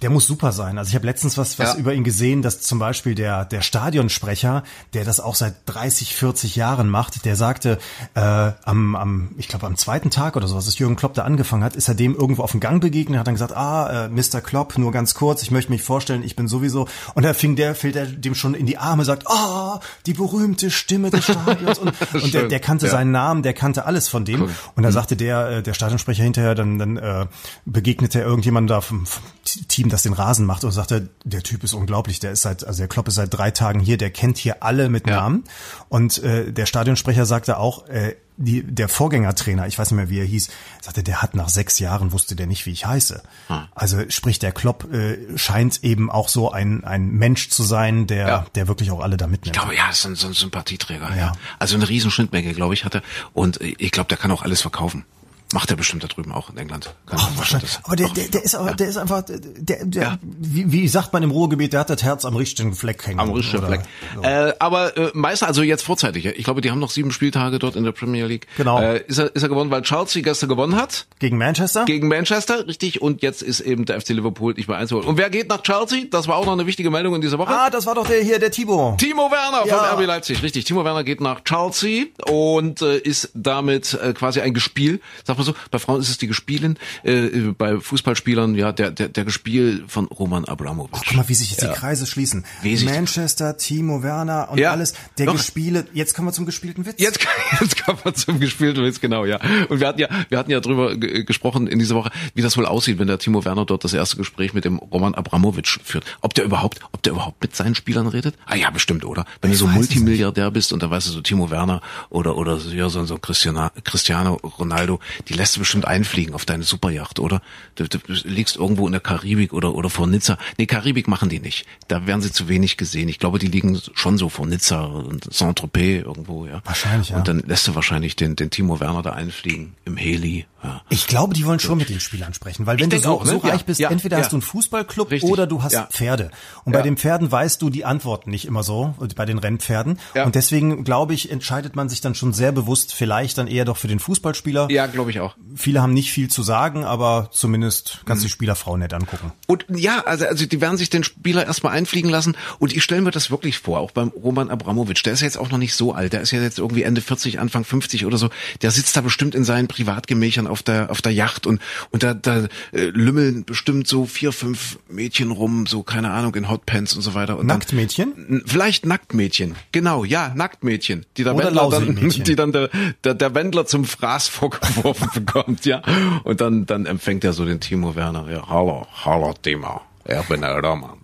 Speaker 3: der muss super sein. Also ich habe letztens was, was ja. über ihn gesehen, dass zum Beispiel der, der Stadionsprecher, der das auch seit 30, 40 Jahren macht, der sagte, äh, am, am, ich glaube am zweiten Tag oder so, was Jürgen Klopp da angefangen hat, ist er dem irgendwo auf dem Gang begegnet, hat dann gesagt, ah, äh, Mr. Klopp, nur ganz kurz, ich möchte mich vorstellen, ich bin sowieso. Und da fing der, fällt er dem schon in die Arme, sagt, ah, oh, die berühmte Stimme des Stadions. Und, <laughs> und der, der kannte ja. seinen Namen, der kannte alles von dem. Cool. Und da mhm. sagte der, äh, der Stadionsprecher hinterher, dann, dann äh, begegnete er irgendjemand da vom, vom Team das den Rasen macht und sagte, der Typ ist unglaublich, der ist seit, also der Klopp ist seit drei Tagen hier, der kennt hier alle mit ja. Namen. Und äh, der Stadionsprecher sagte auch, äh, die, der Vorgängertrainer, ich weiß nicht mehr, wie er hieß, sagte, der hat nach sechs Jahren wusste der nicht, wie ich heiße. Hm. Also sprich, der Klopp äh, scheint eben auch so ein, ein Mensch zu sein, der, ja. der wirklich auch alle da mitnimmt.
Speaker 2: Ich glaube, ja, ist ein, so ein Sympathieträger. Ja. ja. Also eine riesen Schnittmenge, glaube ich, hatte. Und ich glaube, der kann auch alles verkaufen. Macht er bestimmt da drüben auch in England.
Speaker 3: Ach, wahrscheinlich. Aber der, der, der ist aber, der ist einfach, der, der ja. wie, wie sagt man im Ruhrgebiet, der hat das Herz am richtigen Fleck hängen.
Speaker 2: Am richtigen Fleck. So. Äh, aber äh, Meister, also jetzt vorzeitig. Ich glaube, die haben noch sieben Spieltage dort in der Premier League.
Speaker 3: Genau.
Speaker 2: Äh, ist er, ist er gewonnen, weil Chelsea gestern gewonnen hat.
Speaker 3: Gegen Manchester?
Speaker 2: Gegen Manchester, richtig. Und jetzt ist eben der FC Liverpool nicht mehr einzuholen. Und wer geht nach Chelsea? Das war auch noch eine wichtige Meldung in dieser Woche.
Speaker 3: Ah, das war doch der hier, der Timo.
Speaker 2: Timo Werner ja. von RB Leipzig, richtig. Timo Werner geht nach Chelsea und äh, ist damit äh, quasi ein Gespiel. Sag mal so, bei Frauen ist es die Gespielen, äh, bei Fußballspielern, ja, der, der, der Gespiel von Roman Abramovic.
Speaker 3: Ach, guck mal, wie sich jetzt ja. die Kreise schließen. Manchester, Timo Werner und ja. alles. Der Doch. Gespiele, jetzt kommen wir zum gespielten Witz.
Speaker 2: Jetzt, <laughs> jetzt kommen wir zum gespielten Witz, genau, ja. Und wir hatten ja, wir hatten ja drüber gesprochen in dieser Woche, wie das wohl aussieht, wenn der Timo Werner dort das erste Gespräch mit dem Roman Abramovic führt. Ob der überhaupt, ob der überhaupt mit seinen Spielern redet? Ah ja, bestimmt, oder? Wenn ich du so Multimilliardär bist und da weißt du so Timo Werner oder, oder ja, so, so Cristiano, Cristiano Ronaldo, die lässt du bestimmt einfliegen auf deine Superjacht, oder? Du, du, du liegst irgendwo in der Karibik oder, oder vor Nizza. Nee, Karibik machen die nicht. Da werden sie zu wenig gesehen. Ich glaube, die liegen schon so vor Nizza und Saint-Tropez irgendwo, ja.
Speaker 3: Wahrscheinlich, ja.
Speaker 2: Und dann lässt du wahrscheinlich den, den Timo Werner da einfliegen im Heli Ja.
Speaker 3: Ich glaube, die wollen schon mit den Spielern sprechen, weil wenn du so, auch, ne? so reich bist, ja, entweder ja. hast du einen Fußballclub Richtig. oder du hast Pferde. Und bei den Pferden weißt du die Antworten nicht immer so, bei den Rennpferden. Und deswegen, glaube ich, entscheidet man sich dann schon sehr bewusst vielleicht dann eher doch für den Fußballspieler.
Speaker 2: Ja, glaube ich auch.
Speaker 3: Viele haben nicht viel zu sagen, aber zumindest kannst du mhm. die Spielerfrau nett angucken.
Speaker 2: Und ja, also, also die werden sich den Spieler erstmal einfliegen lassen und ich stelle mir das wirklich vor, auch beim Roman Abramowitsch, der ist jetzt auch noch nicht so alt, der ist ja jetzt irgendwie Ende 40, Anfang 50 oder so, der sitzt da bestimmt in seinen Privatgemächern auf der auf der Yacht und und da, da äh, lümmeln bestimmt so vier fünf Mädchen rum, so keine Ahnung in Hotpants und so weiter. Und
Speaker 3: Nacktmädchen?
Speaker 2: Dann, vielleicht Nacktmädchen, genau, ja Nacktmädchen, die der Oder Wendler dann, <laughs> die dann der, der der Wendler zum Fraß vorgeworfen <laughs> bekommt, ja. Und dann dann empfängt er so den Timo Werner, ja, hallo, hallo Timo, ich bin der Roman.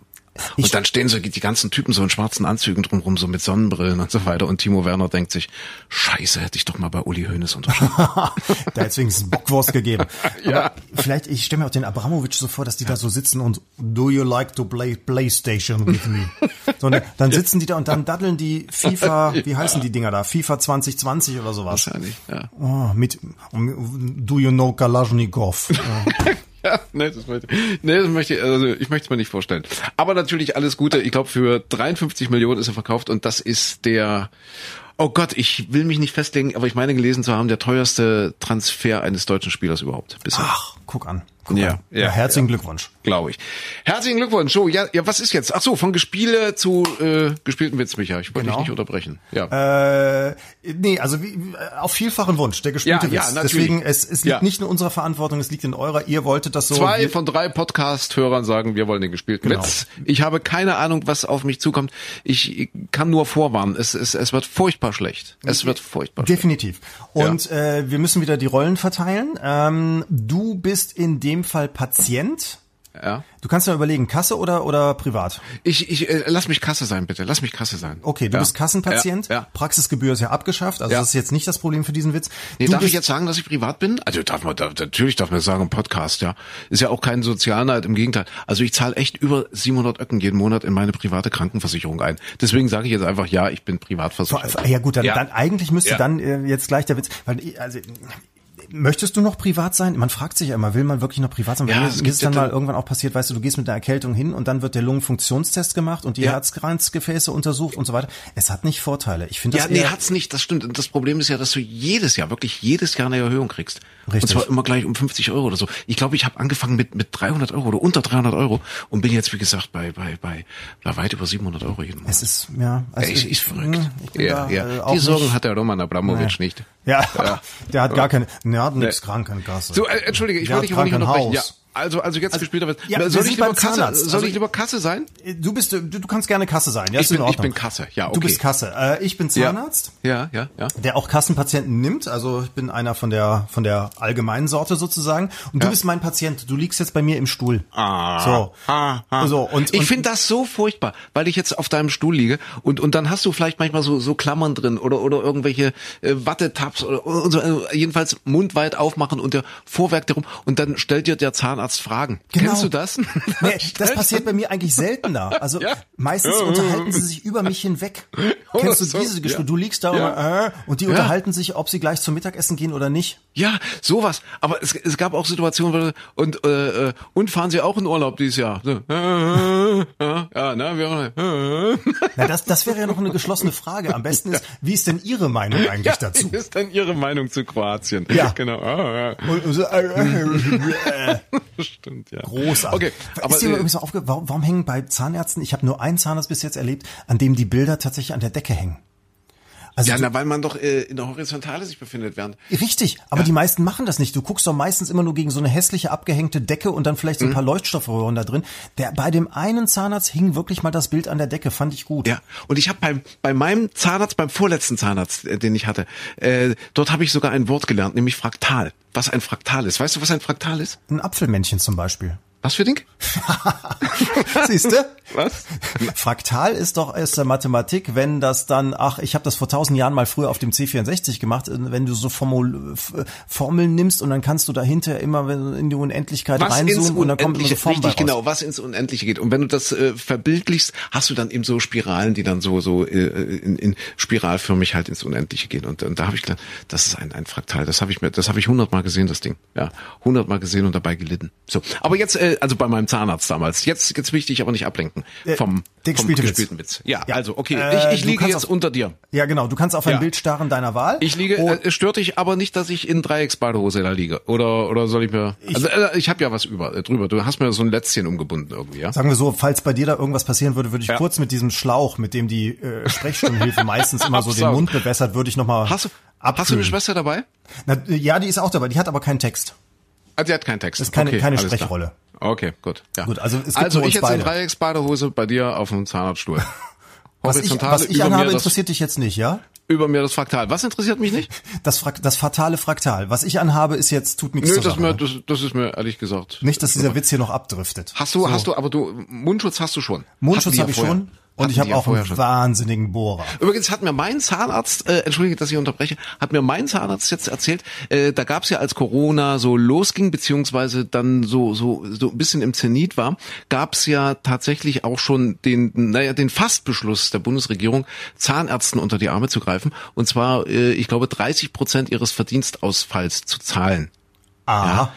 Speaker 2: Und dann stehen so die ganzen Typen so in schwarzen Anzügen drumrum, so mit Sonnenbrillen und so weiter. Und Timo Werner denkt sich, scheiße, hätte ich doch mal bei Uli Hoeneß unterschrieben.
Speaker 3: da hätte es wenigstens Bockwurst gegeben. <laughs> ja. Aber vielleicht, ich stelle mir auch den Abramowitsch so vor, dass die da so sitzen und do you like to play PlayStation with me? <laughs> So, ne, dann sitzen die da und dann daddeln die FIFA, wie heißen die Dinger da? FIFA 2020 oder sowas. Wahrscheinlich, ja. Oh, mit, do you know Kalashnikov? <laughs>
Speaker 2: ja, nee, das möchte, nee, das möchte ich, also ich möchte es mir nicht vorstellen. Aber natürlich alles Gute. Ich glaube, für 53 Millionen ist er verkauft und das ist der, oh Gott, ich will mich nicht festlegen, aber ich meine gelesen zu haben, der teuerste Transfer eines deutschen Spielers überhaupt bisher.
Speaker 3: Ach, guck an.
Speaker 2: Guck ja,
Speaker 3: ja, ja, herzlichen ja. Glückwunsch.
Speaker 2: Glaube ich. Herzlichen Glückwunsch. So, ja, ja, was ist jetzt? Ach so, von Gespiele zu äh, gespielten Witz, Micha. Ich wollte genau. dich nicht unterbrechen.
Speaker 3: Ja. Äh, nee, also wie, auf vielfachen Wunsch, der gespielte ja, Witz. Ja, natürlich. Deswegen, es, es liegt nicht in unserer Verantwortung, es liegt in eurer. Ihr wolltet das so.
Speaker 2: Zwei von drei Podcast-Hörern sagen, wir wollen den gespielten genau. Witz. Ich habe keine Ahnung, was auf mich zukommt. Ich kann nur vorwarnen. Es, es, es wird furchtbar schlecht. Es wird furchtbar
Speaker 3: Definitiv. schlecht. Definitiv. Und äh, wir müssen wieder die Rollen verteilen. Ähm, du bist in dem Fall Patient
Speaker 2: ja.
Speaker 3: Du kannst ja überlegen, Kasse oder oder privat?
Speaker 2: Ich ich äh, lass mich Kasse sein, bitte. Lass mich Kasse sein.
Speaker 3: Okay, du ja. bist Kassenpatient. Ja. ja. Praxisgebühr ist ja abgeschafft, also das ist jetzt nicht das Problem für diesen Witz.
Speaker 2: Nee, darf ich jetzt sagen, dass ich privat bin? Also darf man da, natürlich darf man sagen im Podcast, ja. Ist ja auch kein Sozialneid, im Gegenteil. Also ich zahle echt über 700 Öcken jeden Monat in meine private Krankenversicherung ein. Deswegen sage ich jetzt einfach ja, ich bin privat versichert.
Speaker 3: Ja gut, dann, dann eigentlich müsste dann äh, jetzt gleich der Witz, weil also Möchtest du noch privat sein? Man fragt sich ja immer, will man wirklich noch privat sein? Ja, mir ist dann mal irgendwann auch passiert, weißt du, du gehst mit einer Erkältung hin und dann wird der Lungenfunktionstest gemacht und die ja. Herzkranzgefäße untersucht und so weiter. Es hat nicht Vorteile. Ich finde
Speaker 2: das Ja, nee, hat's nicht, das stimmt. Und das Problem ist ja, dass du jedes Jahr, wirklich jedes Jahr eine Erhöhung kriegst. Richtig. Und zwar immer gleich um 50 Euro oder so. Ich glaube, ich habe angefangen mit mit 300 Euro oder unter 300 Euro und bin jetzt, wie gesagt, bei bei bei, bei weit über 700 Euro jeden Monat.
Speaker 3: Es ist, ja.
Speaker 2: Also ich, ich, verrückt. Ich ja, da, ja. Äh, Die Sorgen nicht. hat der Roman Abramowitsch nee. nicht.
Speaker 3: Ja, ja, <laughs> der hat gar keine, der hat nichts. Krankenkasse.
Speaker 2: So, äh, entschuldige, ich wollte dich aber nicht unterbrechen. Ja. Also, also jetzt also, gespielter wird. Ja, soll, ich lieber Kasse, soll also, ich lieber Kasse sein?
Speaker 3: Du bist, du, du kannst gerne Kasse sein. Ja,
Speaker 2: ich, bin, ich bin Kasse, ja, okay.
Speaker 3: Du bist Kasse. Äh, ich bin Zahnarzt.
Speaker 2: Ja, ja, ja.
Speaker 3: Der auch Kassenpatienten nimmt. Also ich bin einer von der von der allgemeinen Sorte sozusagen. Und du bist mein Patient. Du liegst jetzt bei mir im Stuhl.
Speaker 2: Ah.
Speaker 3: So.
Speaker 2: Ah, ah. so und, ich finde das so furchtbar, weil ich jetzt auf deinem Stuhl liege und und dann hast du vielleicht manchmal so so Klammern drin oder oder irgendwelche äh, Wattetabs oder, oder so, äh, jedenfalls mundweit aufmachen und der Vorwerk darum und dann stellt dir der Zahnarzt Fragen.
Speaker 3: Genau. Kennst du das? <laughs> Nee, das passiert bei mir eigentlich seltener. Also ja. meistens unterhalten sie sich über mich hinweg. <laughs> Oh, Kennst du so, diese Gespräche? Ja. Du liegst da ja. und, äh, und die unterhalten sich, ob sie gleich zum Mittagessen gehen oder nicht.
Speaker 2: Ja, sowas. Aber es, es gab auch Situationen, und äh, äh, und fahren Sie auch in Urlaub dieses Jahr? So, äh, <laughs>
Speaker 3: ja, na, wir, äh. na das, das wäre ja noch eine geschlossene Frage. Am besten ist, wie ist denn Ihre Meinung eigentlich ja, dazu?
Speaker 2: Wie ist denn Ihre Meinung zu Kroatien?
Speaker 3: Ja,
Speaker 2: genau.
Speaker 3: Ah, ja. Und, und so, äh,
Speaker 2: äh, <laughs> Stimmt, ja.
Speaker 3: Großartig. Okay, aber ist dir äh, so aufge warum, warum hängen bei Zahnärzten, ich habe nur einen Zahnarzt bis jetzt erlebt, an dem die Bilder tatsächlich an der Decke hängen?
Speaker 2: Also ja, na, weil man doch äh, in der Horizontale sich befindet während.
Speaker 3: Richtig, aber ja. die meisten machen das nicht. Du guckst doch meistens immer nur gegen so eine hässliche abgehängte Decke und dann vielleicht so ein mhm. paar Leuchtstoffröhren da drin. Der bei dem einen Zahnarzt hing wirklich mal das Bild an der Decke, fand ich gut.
Speaker 2: Ja, und ich habe beim bei meinem Zahnarzt, beim vorletzten Zahnarzt, äh, den ich hatte, äh, dort habe ich sogar ein Wort gelernt, nämlich fraktal. Was ein Fraktal ist. Weißt du, was ein Fraktal ist?
Speaker 3: Ein Apfelmännchen zum Beispiel.
Speaker 2: Was für Ding? <laughs>
Speaker 3: Siehst du?
Speaker 2: Was?
Speaker 3: Fraktal ist doch aus der Mathematik, wenn das dann, ach, ich habe das vor tausend Jahren mal früher auf dem C64 gemacht, äh, wenn du so Formul, Formeln nimmst und dann kannst du dahinter immer in die Unendlichkeit
Speaker 2: was
Speaker 3: reinzoomen und dann kommt so Form
Speaker 2: Richtig, genau, was ins Unendliche geht. Und wenn du das äh, verbildlichst, hast du dann eben so Spiralen, die dann so so äh, in, in spiralförmig halt ins Unendliche gehen. Und, und da habe ich gedacht, das ist ein, ein Fraktal. Das habe ich mir, das habe ich hundertmal gesehen, das Ding. Ja, hundertmal gesehen und dabei gelitten. So, aber jetzt, äh, also bei meinem Zahnarzt damals. Jetzt, jetzt will ich dich aber nicht ablenken vom,
Speaker 3: der
Speaker 2: vom
Speaker 3: gespielte
Speaker 2: gespielten Witz.
Speaker 3: Witz.
Speaker 2: Ja,
Speaker 3: Ja.
Speaker 2: also okay,
Speaker 3: Äh,
Speaker 2: ich, ich liege jetzt
Speaker 3: auf-
Speaker 2: unter dir.
Speaker 3: Ja, genau. Du kannst auf ein
Speaker 2: Ja.
Speaker 3: Bild starren deiner Wahl.
Speaker 2: Ich liege, äh, es stört dich aber nicht, dass ich in Dreiecksbadehose da liege. Oder oder soll ich mir? also äh, ich habe ja was über äh, drüber. Du hast mir so ein Lätzchen umgebunden irgendwie, ja?
Speaker 3: Sagen wir so, falls bei dir da irgendwas passieren würde, würde ich
Speaker 2: Ja.
Speaker 3: kurz mit diesem Schlauch, mit dem die äh, Sprechstundenhilfe <laughs> meistens immer so den. Mund bewässert, würde ich nochmal
Speaker 2: Hast du hast du eine Schwester dabei?
Speaker 3: Na, ja, die ist auch dabei, die hat aber keinen Text.
Speaker 2: Ah, die hat keinen Text.
Speaker 3: Das ist keine- keine
Speaker 2: alles klar. Okay, gut. Ja.
Speaker 3: Gut, also es gibt
Speaker 2: also ich jetzt in
Speaker 3: beide.
Speaker 2: Dreiecksbadehose bei dir auf dem Zahnarztstuhl. <laughs>
Speaker 3: Was ich, was ich anhabe, interessiert dich jetzt nicht, ja?
Speaker 2: über mir das Fraktal. Was interessiert mich nicht? <laughs>
Speaker 3: Das, Frak das fatale Fraktal. Was ich anhabe, ist jetzt, tut nichts
Speaker 2: Nö, das, ist mir, das, das ist mir ehrlich gesagt.
Speaker 3: Nicht, dass dieser Witz hier noch abdriftet.
Speaker 2: Hast du, hast du, aber du Mundschutz hast du schon.
Speaker 3: Mundschutz
Speaker 2: ja
Speaker 3: habe ich
Speaker 2: vorher.
Speaker 3: schon. Und ich habe
Speaker 2: ja
Speaker 3: auch einen
Speaker 2: schon.
Speaker 3: wahnsinnigen Bohrer.
Speaker 2: Übrigens hat mir mein Zahnarzt, äh, entschuldige, dass ich unterbreche, hat mir mein Zahnarzt jetzt erzählt, äh, da gab es ja als Corona so losging, beziehungsweise dann so so so ein bisschen im Zenit war, gab es ja tatsächlich auch schon den, naja, den Fastbeschluss der Bundesregierung, Zahnärzten unter die Arme zu greifen, und zwar, äh, ich glaube, 30 Prozent ihres Verdienstausfalls zu zahlen.
Speaker 3: Aha.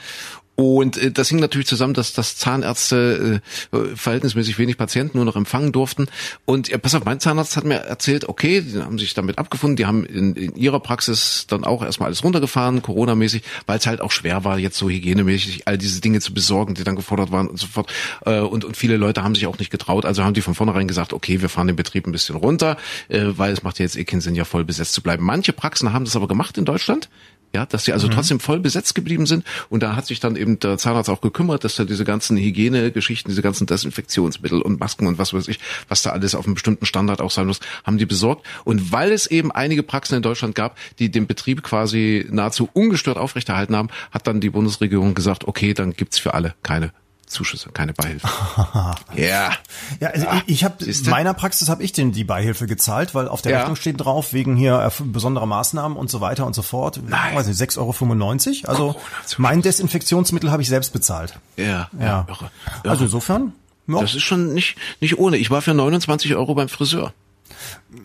Speaker 2: Und äh, das hing natürlich zusammen, dass, dass Zahnärzte äh, äh, verhältnismäßig wenig Patienten nur noch empfangen durften. Und ja, pass auf, mein Zahnarzt hat mir erzählt, okay, die haben sich damit abgefunden, die haben in, in ihrer Praxis dann auch erstmal alles runtergefahren, Corona-mäßig, weil es halt auch schwer war, jetzt so hygienemäßig all diese Dinge zu besorgen, die dann gefordert waren und so fort. Äh, und, und viele Leute haben sich auch nicht getraut, also haben die von vornherein gesagt, okay, wir fahren den Betrieb ein bisschen runter, äh, weil es macht ja jetzt eh keinen Sinn, ja voll besetzt zu bleiben. Manche Praxen haben das aber gemacht in Deutschland. Ja, dass sie also trotzdem voll besetzt geblieben sind. Und da hat sich dann eben der Zahnarzt auch gekümmert, dass er diese ganzen Hygienegeschichten, diese ganzen Desinfektionsmittel und Masken und was weiß ich, was da alles auf einem bestimmten Standard auch sein muss, haben die besorgt. Und weil es eben einige Praxen in Deutschland gab, die den Betrieb quasi nahezu ungestört aufrechterhalten haben, hat dann die Bundesregierung gesagt, okay, dann gibt's für alle keine Zuschüsse, keine Beihilfe. <laughs> ja.
Speaker 3: Ja, also ich, ich habe
Speaker 2: siehste?
Speaker 3: meiner Praxis habe ich den die Beihilfe gezahlt, weil auf der
Speaker 2: Ja.
Speaker 3: Rechnung steht drauf wegen hier erf- besonderer Maßnahmen und so weiter und so fort.
Speaker 2: Nein.
Speaker 3: Weiß nicht, 6,95 Euro. Also mein Desinfektionsmittel habe ich selbst bezahlt.
Speaker 2: Ja,
Speaker 3: Ja.
Speaker 2: irre.
Speaker 3: Also insofern, ja.
Speaker 2: Das ist schon nicht, nicht ohne. Ich war für 29 Euro beim Friseur.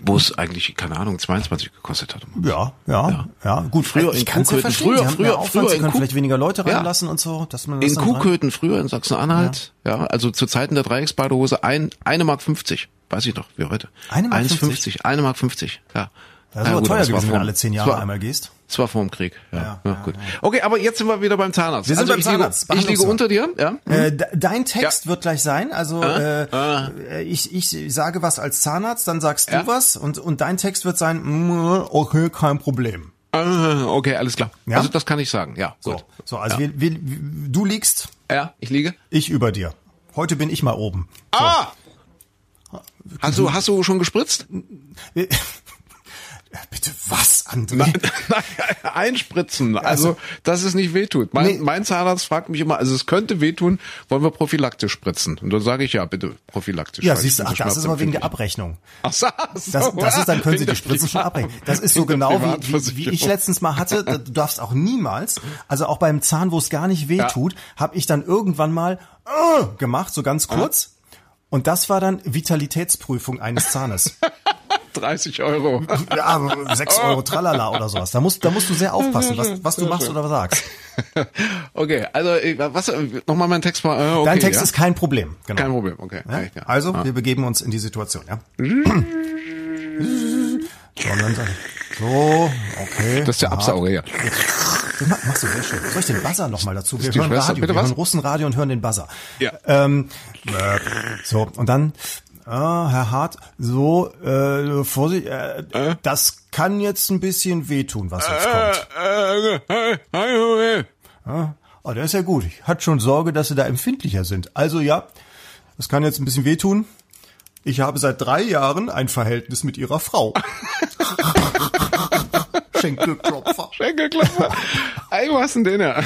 Speaker 2: Wo es eigentlich, keine Ahnung, 22 gekostet hat.
Speaker 3: Ja, ja, ja, Gut,
Speaker 2: Früher
Speaker 3: ich
Speaker 2: in
Speaker 3: ja
Speaker 2: Kuhköthen,
Speaker 3: verstehen.
Speaker 2: früher- früher-
Speaker 3: Aufwand,
Speaker 2: früher in
Speaker 3: können
Speaker 2: Kuh-
Speaker 3: vielleicht weniger Leute
Speaker 2: Ja.
Speaker 3: reinlassen und so, dass man das
Speaker 2: In Kuhköthen früher in Sachsen-Anhalt, ja. also zu Zeiten der Dreiecksbadehose ein, eine Mark 50. Weiß ich noch, wie heute.
Speaker 3: Eine Mark
Speaker 2: 1,50, eine Mark 50, ja.
Speaker 3: Das ist
Speaker 2: Ja,
Speaker 3: aber
Speaker 2: gut,
Speaker 3: teuer gewesen, wenn du alle zehn Jahre einmal gehst.
Speaker 2: Das war vor dem Krieg, ja.
Speaker 3: Ja,
Speaker 2: ja, gut. Okay, aber jetzt sind wir wieder beim Zahnarzt.
Speaker 3: Wir sind
Speaker 2: also
Speaker 3: beim
Speaker 2: ich
Speaker 3: Zahnarzt,
Speaker 2: Liege, ich liege unter dir, ja.
Speaker 3: Äh, de- dein Text
Speaker 2: Ja.
Speaker 3: wird gleich sein. Also äh, ich, ich sage was als Zahnarzt, dann sagst du was und, und dein Text wird sein, mm, okay, kein Problem.
Speaker 2: Ah, Okay, alles klar.
Speaker 3: Ja?
Speaker 2: Also das kann ich sagen, ja.
Speaker 3: So,
Speaker 2: Gut.
Speaker 3: so also
Speaker 2: ja.
Speaker 3: wir, wir, du liegst,
Speaker 2: ja, ich liege.
Speaker 3: ich über dir. Heute bin ich mal oben.
Speaker 2: Ah! Hast du, hast du schon gespritzt?
Speaker 3: Bitte was, André? <laughs>
Speaker 2: Einspritzen, also dass es nicht wehtut. Mein,
Speaker 3: Nee.
Speaker 2: mein Zahnarzt fragt mich immer, also es könnte wehtun, wollen wir prophylaktisch spritzen? Und dann sage ich ja, bitte prophylaktisch.
Speaker 3: Ja, siehst du, ach, das ist aber wegen der. Abrechnung.
Speaker 2: Ach so,
Speaker 3: Das, das ist, dann können Sie die Spritzen schon abbrechen. Das ist so genau wie, wie, wie ich letztens mal hatte. Du darfst auch niemals, also auch beim Zahn, wo es gar nicht weh tut, habe ich dann irgendwann mal äh, gemacht, so ganz kurz. Und das war dann Vitalitätsprüfung eines Zahnes. <laughs>
Speaker 2: 30 Euro.
Speaker 3: Ja, sechs Euro Tralala oder sowas. Da musst, da musst du sehr aufpassen, was, was du machst oder was sagst. <laughs>
Speaker 2: Okay, also äh, was nochmal mein Text mal. Äh, okay,
Speaker 3: Dein Text
Speaker 2: ja?
Speaker 3: ist kein Problem. Genau.
Speaker 2: kein Problem. Okay.
Speaker 3: Ja? Also,
Speaker 2: Ah.
Speaker 3: wir begeben uns in die Situation, ja. So, okay.
Speaker 2: Das ist der. Absauger, ja.
Speaker 3: Das machst du sehr schön. Soll ich den Buzzer nochmal dazu? Wir hören
Speaker 2: Schwester,
Speaker 3: Radio,
Speaker 2: bitte
Speaker 3: wir
Speaker 2: was?
Speaker 3: hören Russenradio und hören den Buzzer.
Speaker 2: Ja.
Speaker 3: Ähm, äh, so, und dann, ah, Herr Hart, so, äh, Vorsicht, äh, das kann jetzt ein bisschen wehtun, was jetzt kommt.
Speaker 2: Äh, äh, äh,
Speaker 3: Oh, der ist ja gut. Ich hatte schon Sorge, dass Sie da empfindlicher sind. Also ja, das kann jetzt ein bisschen wehtun. Ich habe seit drei Jahren ein Verhältnis mit Ihrer Frau. <laughs> Schenkelklopfer.
Speaker 2: Schenkelklopfer. Ey, denn den ja?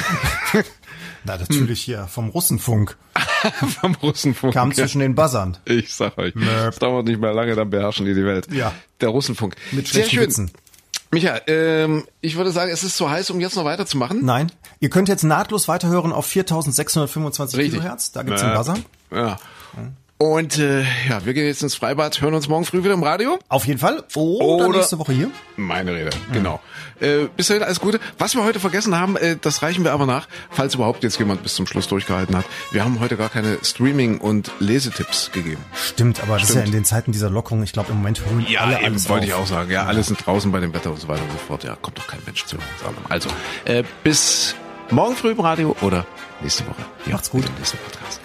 Speaker 2: <laughs>
Speaker 3: Na, natürlich hier, vom Russenfunk. <laughs>
Speaker 2: Vom Russenfunk.
Speaker 3: Kam zwischen den Buzzern.
Speaker 2: Ich sag euch, es dauert nicht mehr lange, dann beherrschen die die Welt.
Speaker 3: Ja.
Speaker 2: Der Russenfunk.
Speaker 3: Mit
Speaker 2: Sehr schön.
Speaker 3: Witzen.
Speaker 2: Micha, ähm, ich würde sagen, es ist zu heiß, um jetzt noch weiterzumachen.
Speaker 3: Nein. Ihr könnt jetzt nahtlos weiterhören auf 4625
Speaker 2: Richtig.
Speaker 3: Kilohertz. Da gibt's
Speaker 2: Ja.
Speaker 3: einen Buzzer.
Speaker 2: Ja. Und äh, ja, wir gehen jetzt ins Freibad, hören uns morgen früh wieder im Radio.
Speaker 3: Auf jeden Fall. Oder,
Speaker 2: Oder-
Speaker 3: nächste Woche hier.
Speaker 2: Meine Rede, genau. Äh, bis dahin alles Gute. Was wir heute vergessen haben, äh, das reichen wir aber nach, falls überhaupt jetzt jemand bis zum Schluss durchgehalten hat. Wir haben heute gar keine Streaming- und Lesetipps gegeben.
Speaker 3: Stimmt, aber das ist ja
Speaker 2: Stimmt.
Speaker 3: in den Zeiten dieser Lockerung, ich glaube im Moment holen alle alles
Speaker 2: wollte ich auch sagen. Ja, alle sind draußen bei dem Wetter und so weiter und so fort. Ja, kommt doch kein Mensch zu uns. Also, äh, bis morgen früh im Radio oder nächste Woche. Ja,
Speaker 3: Macht's gut.
Speaker 2: im nächsten Podcast.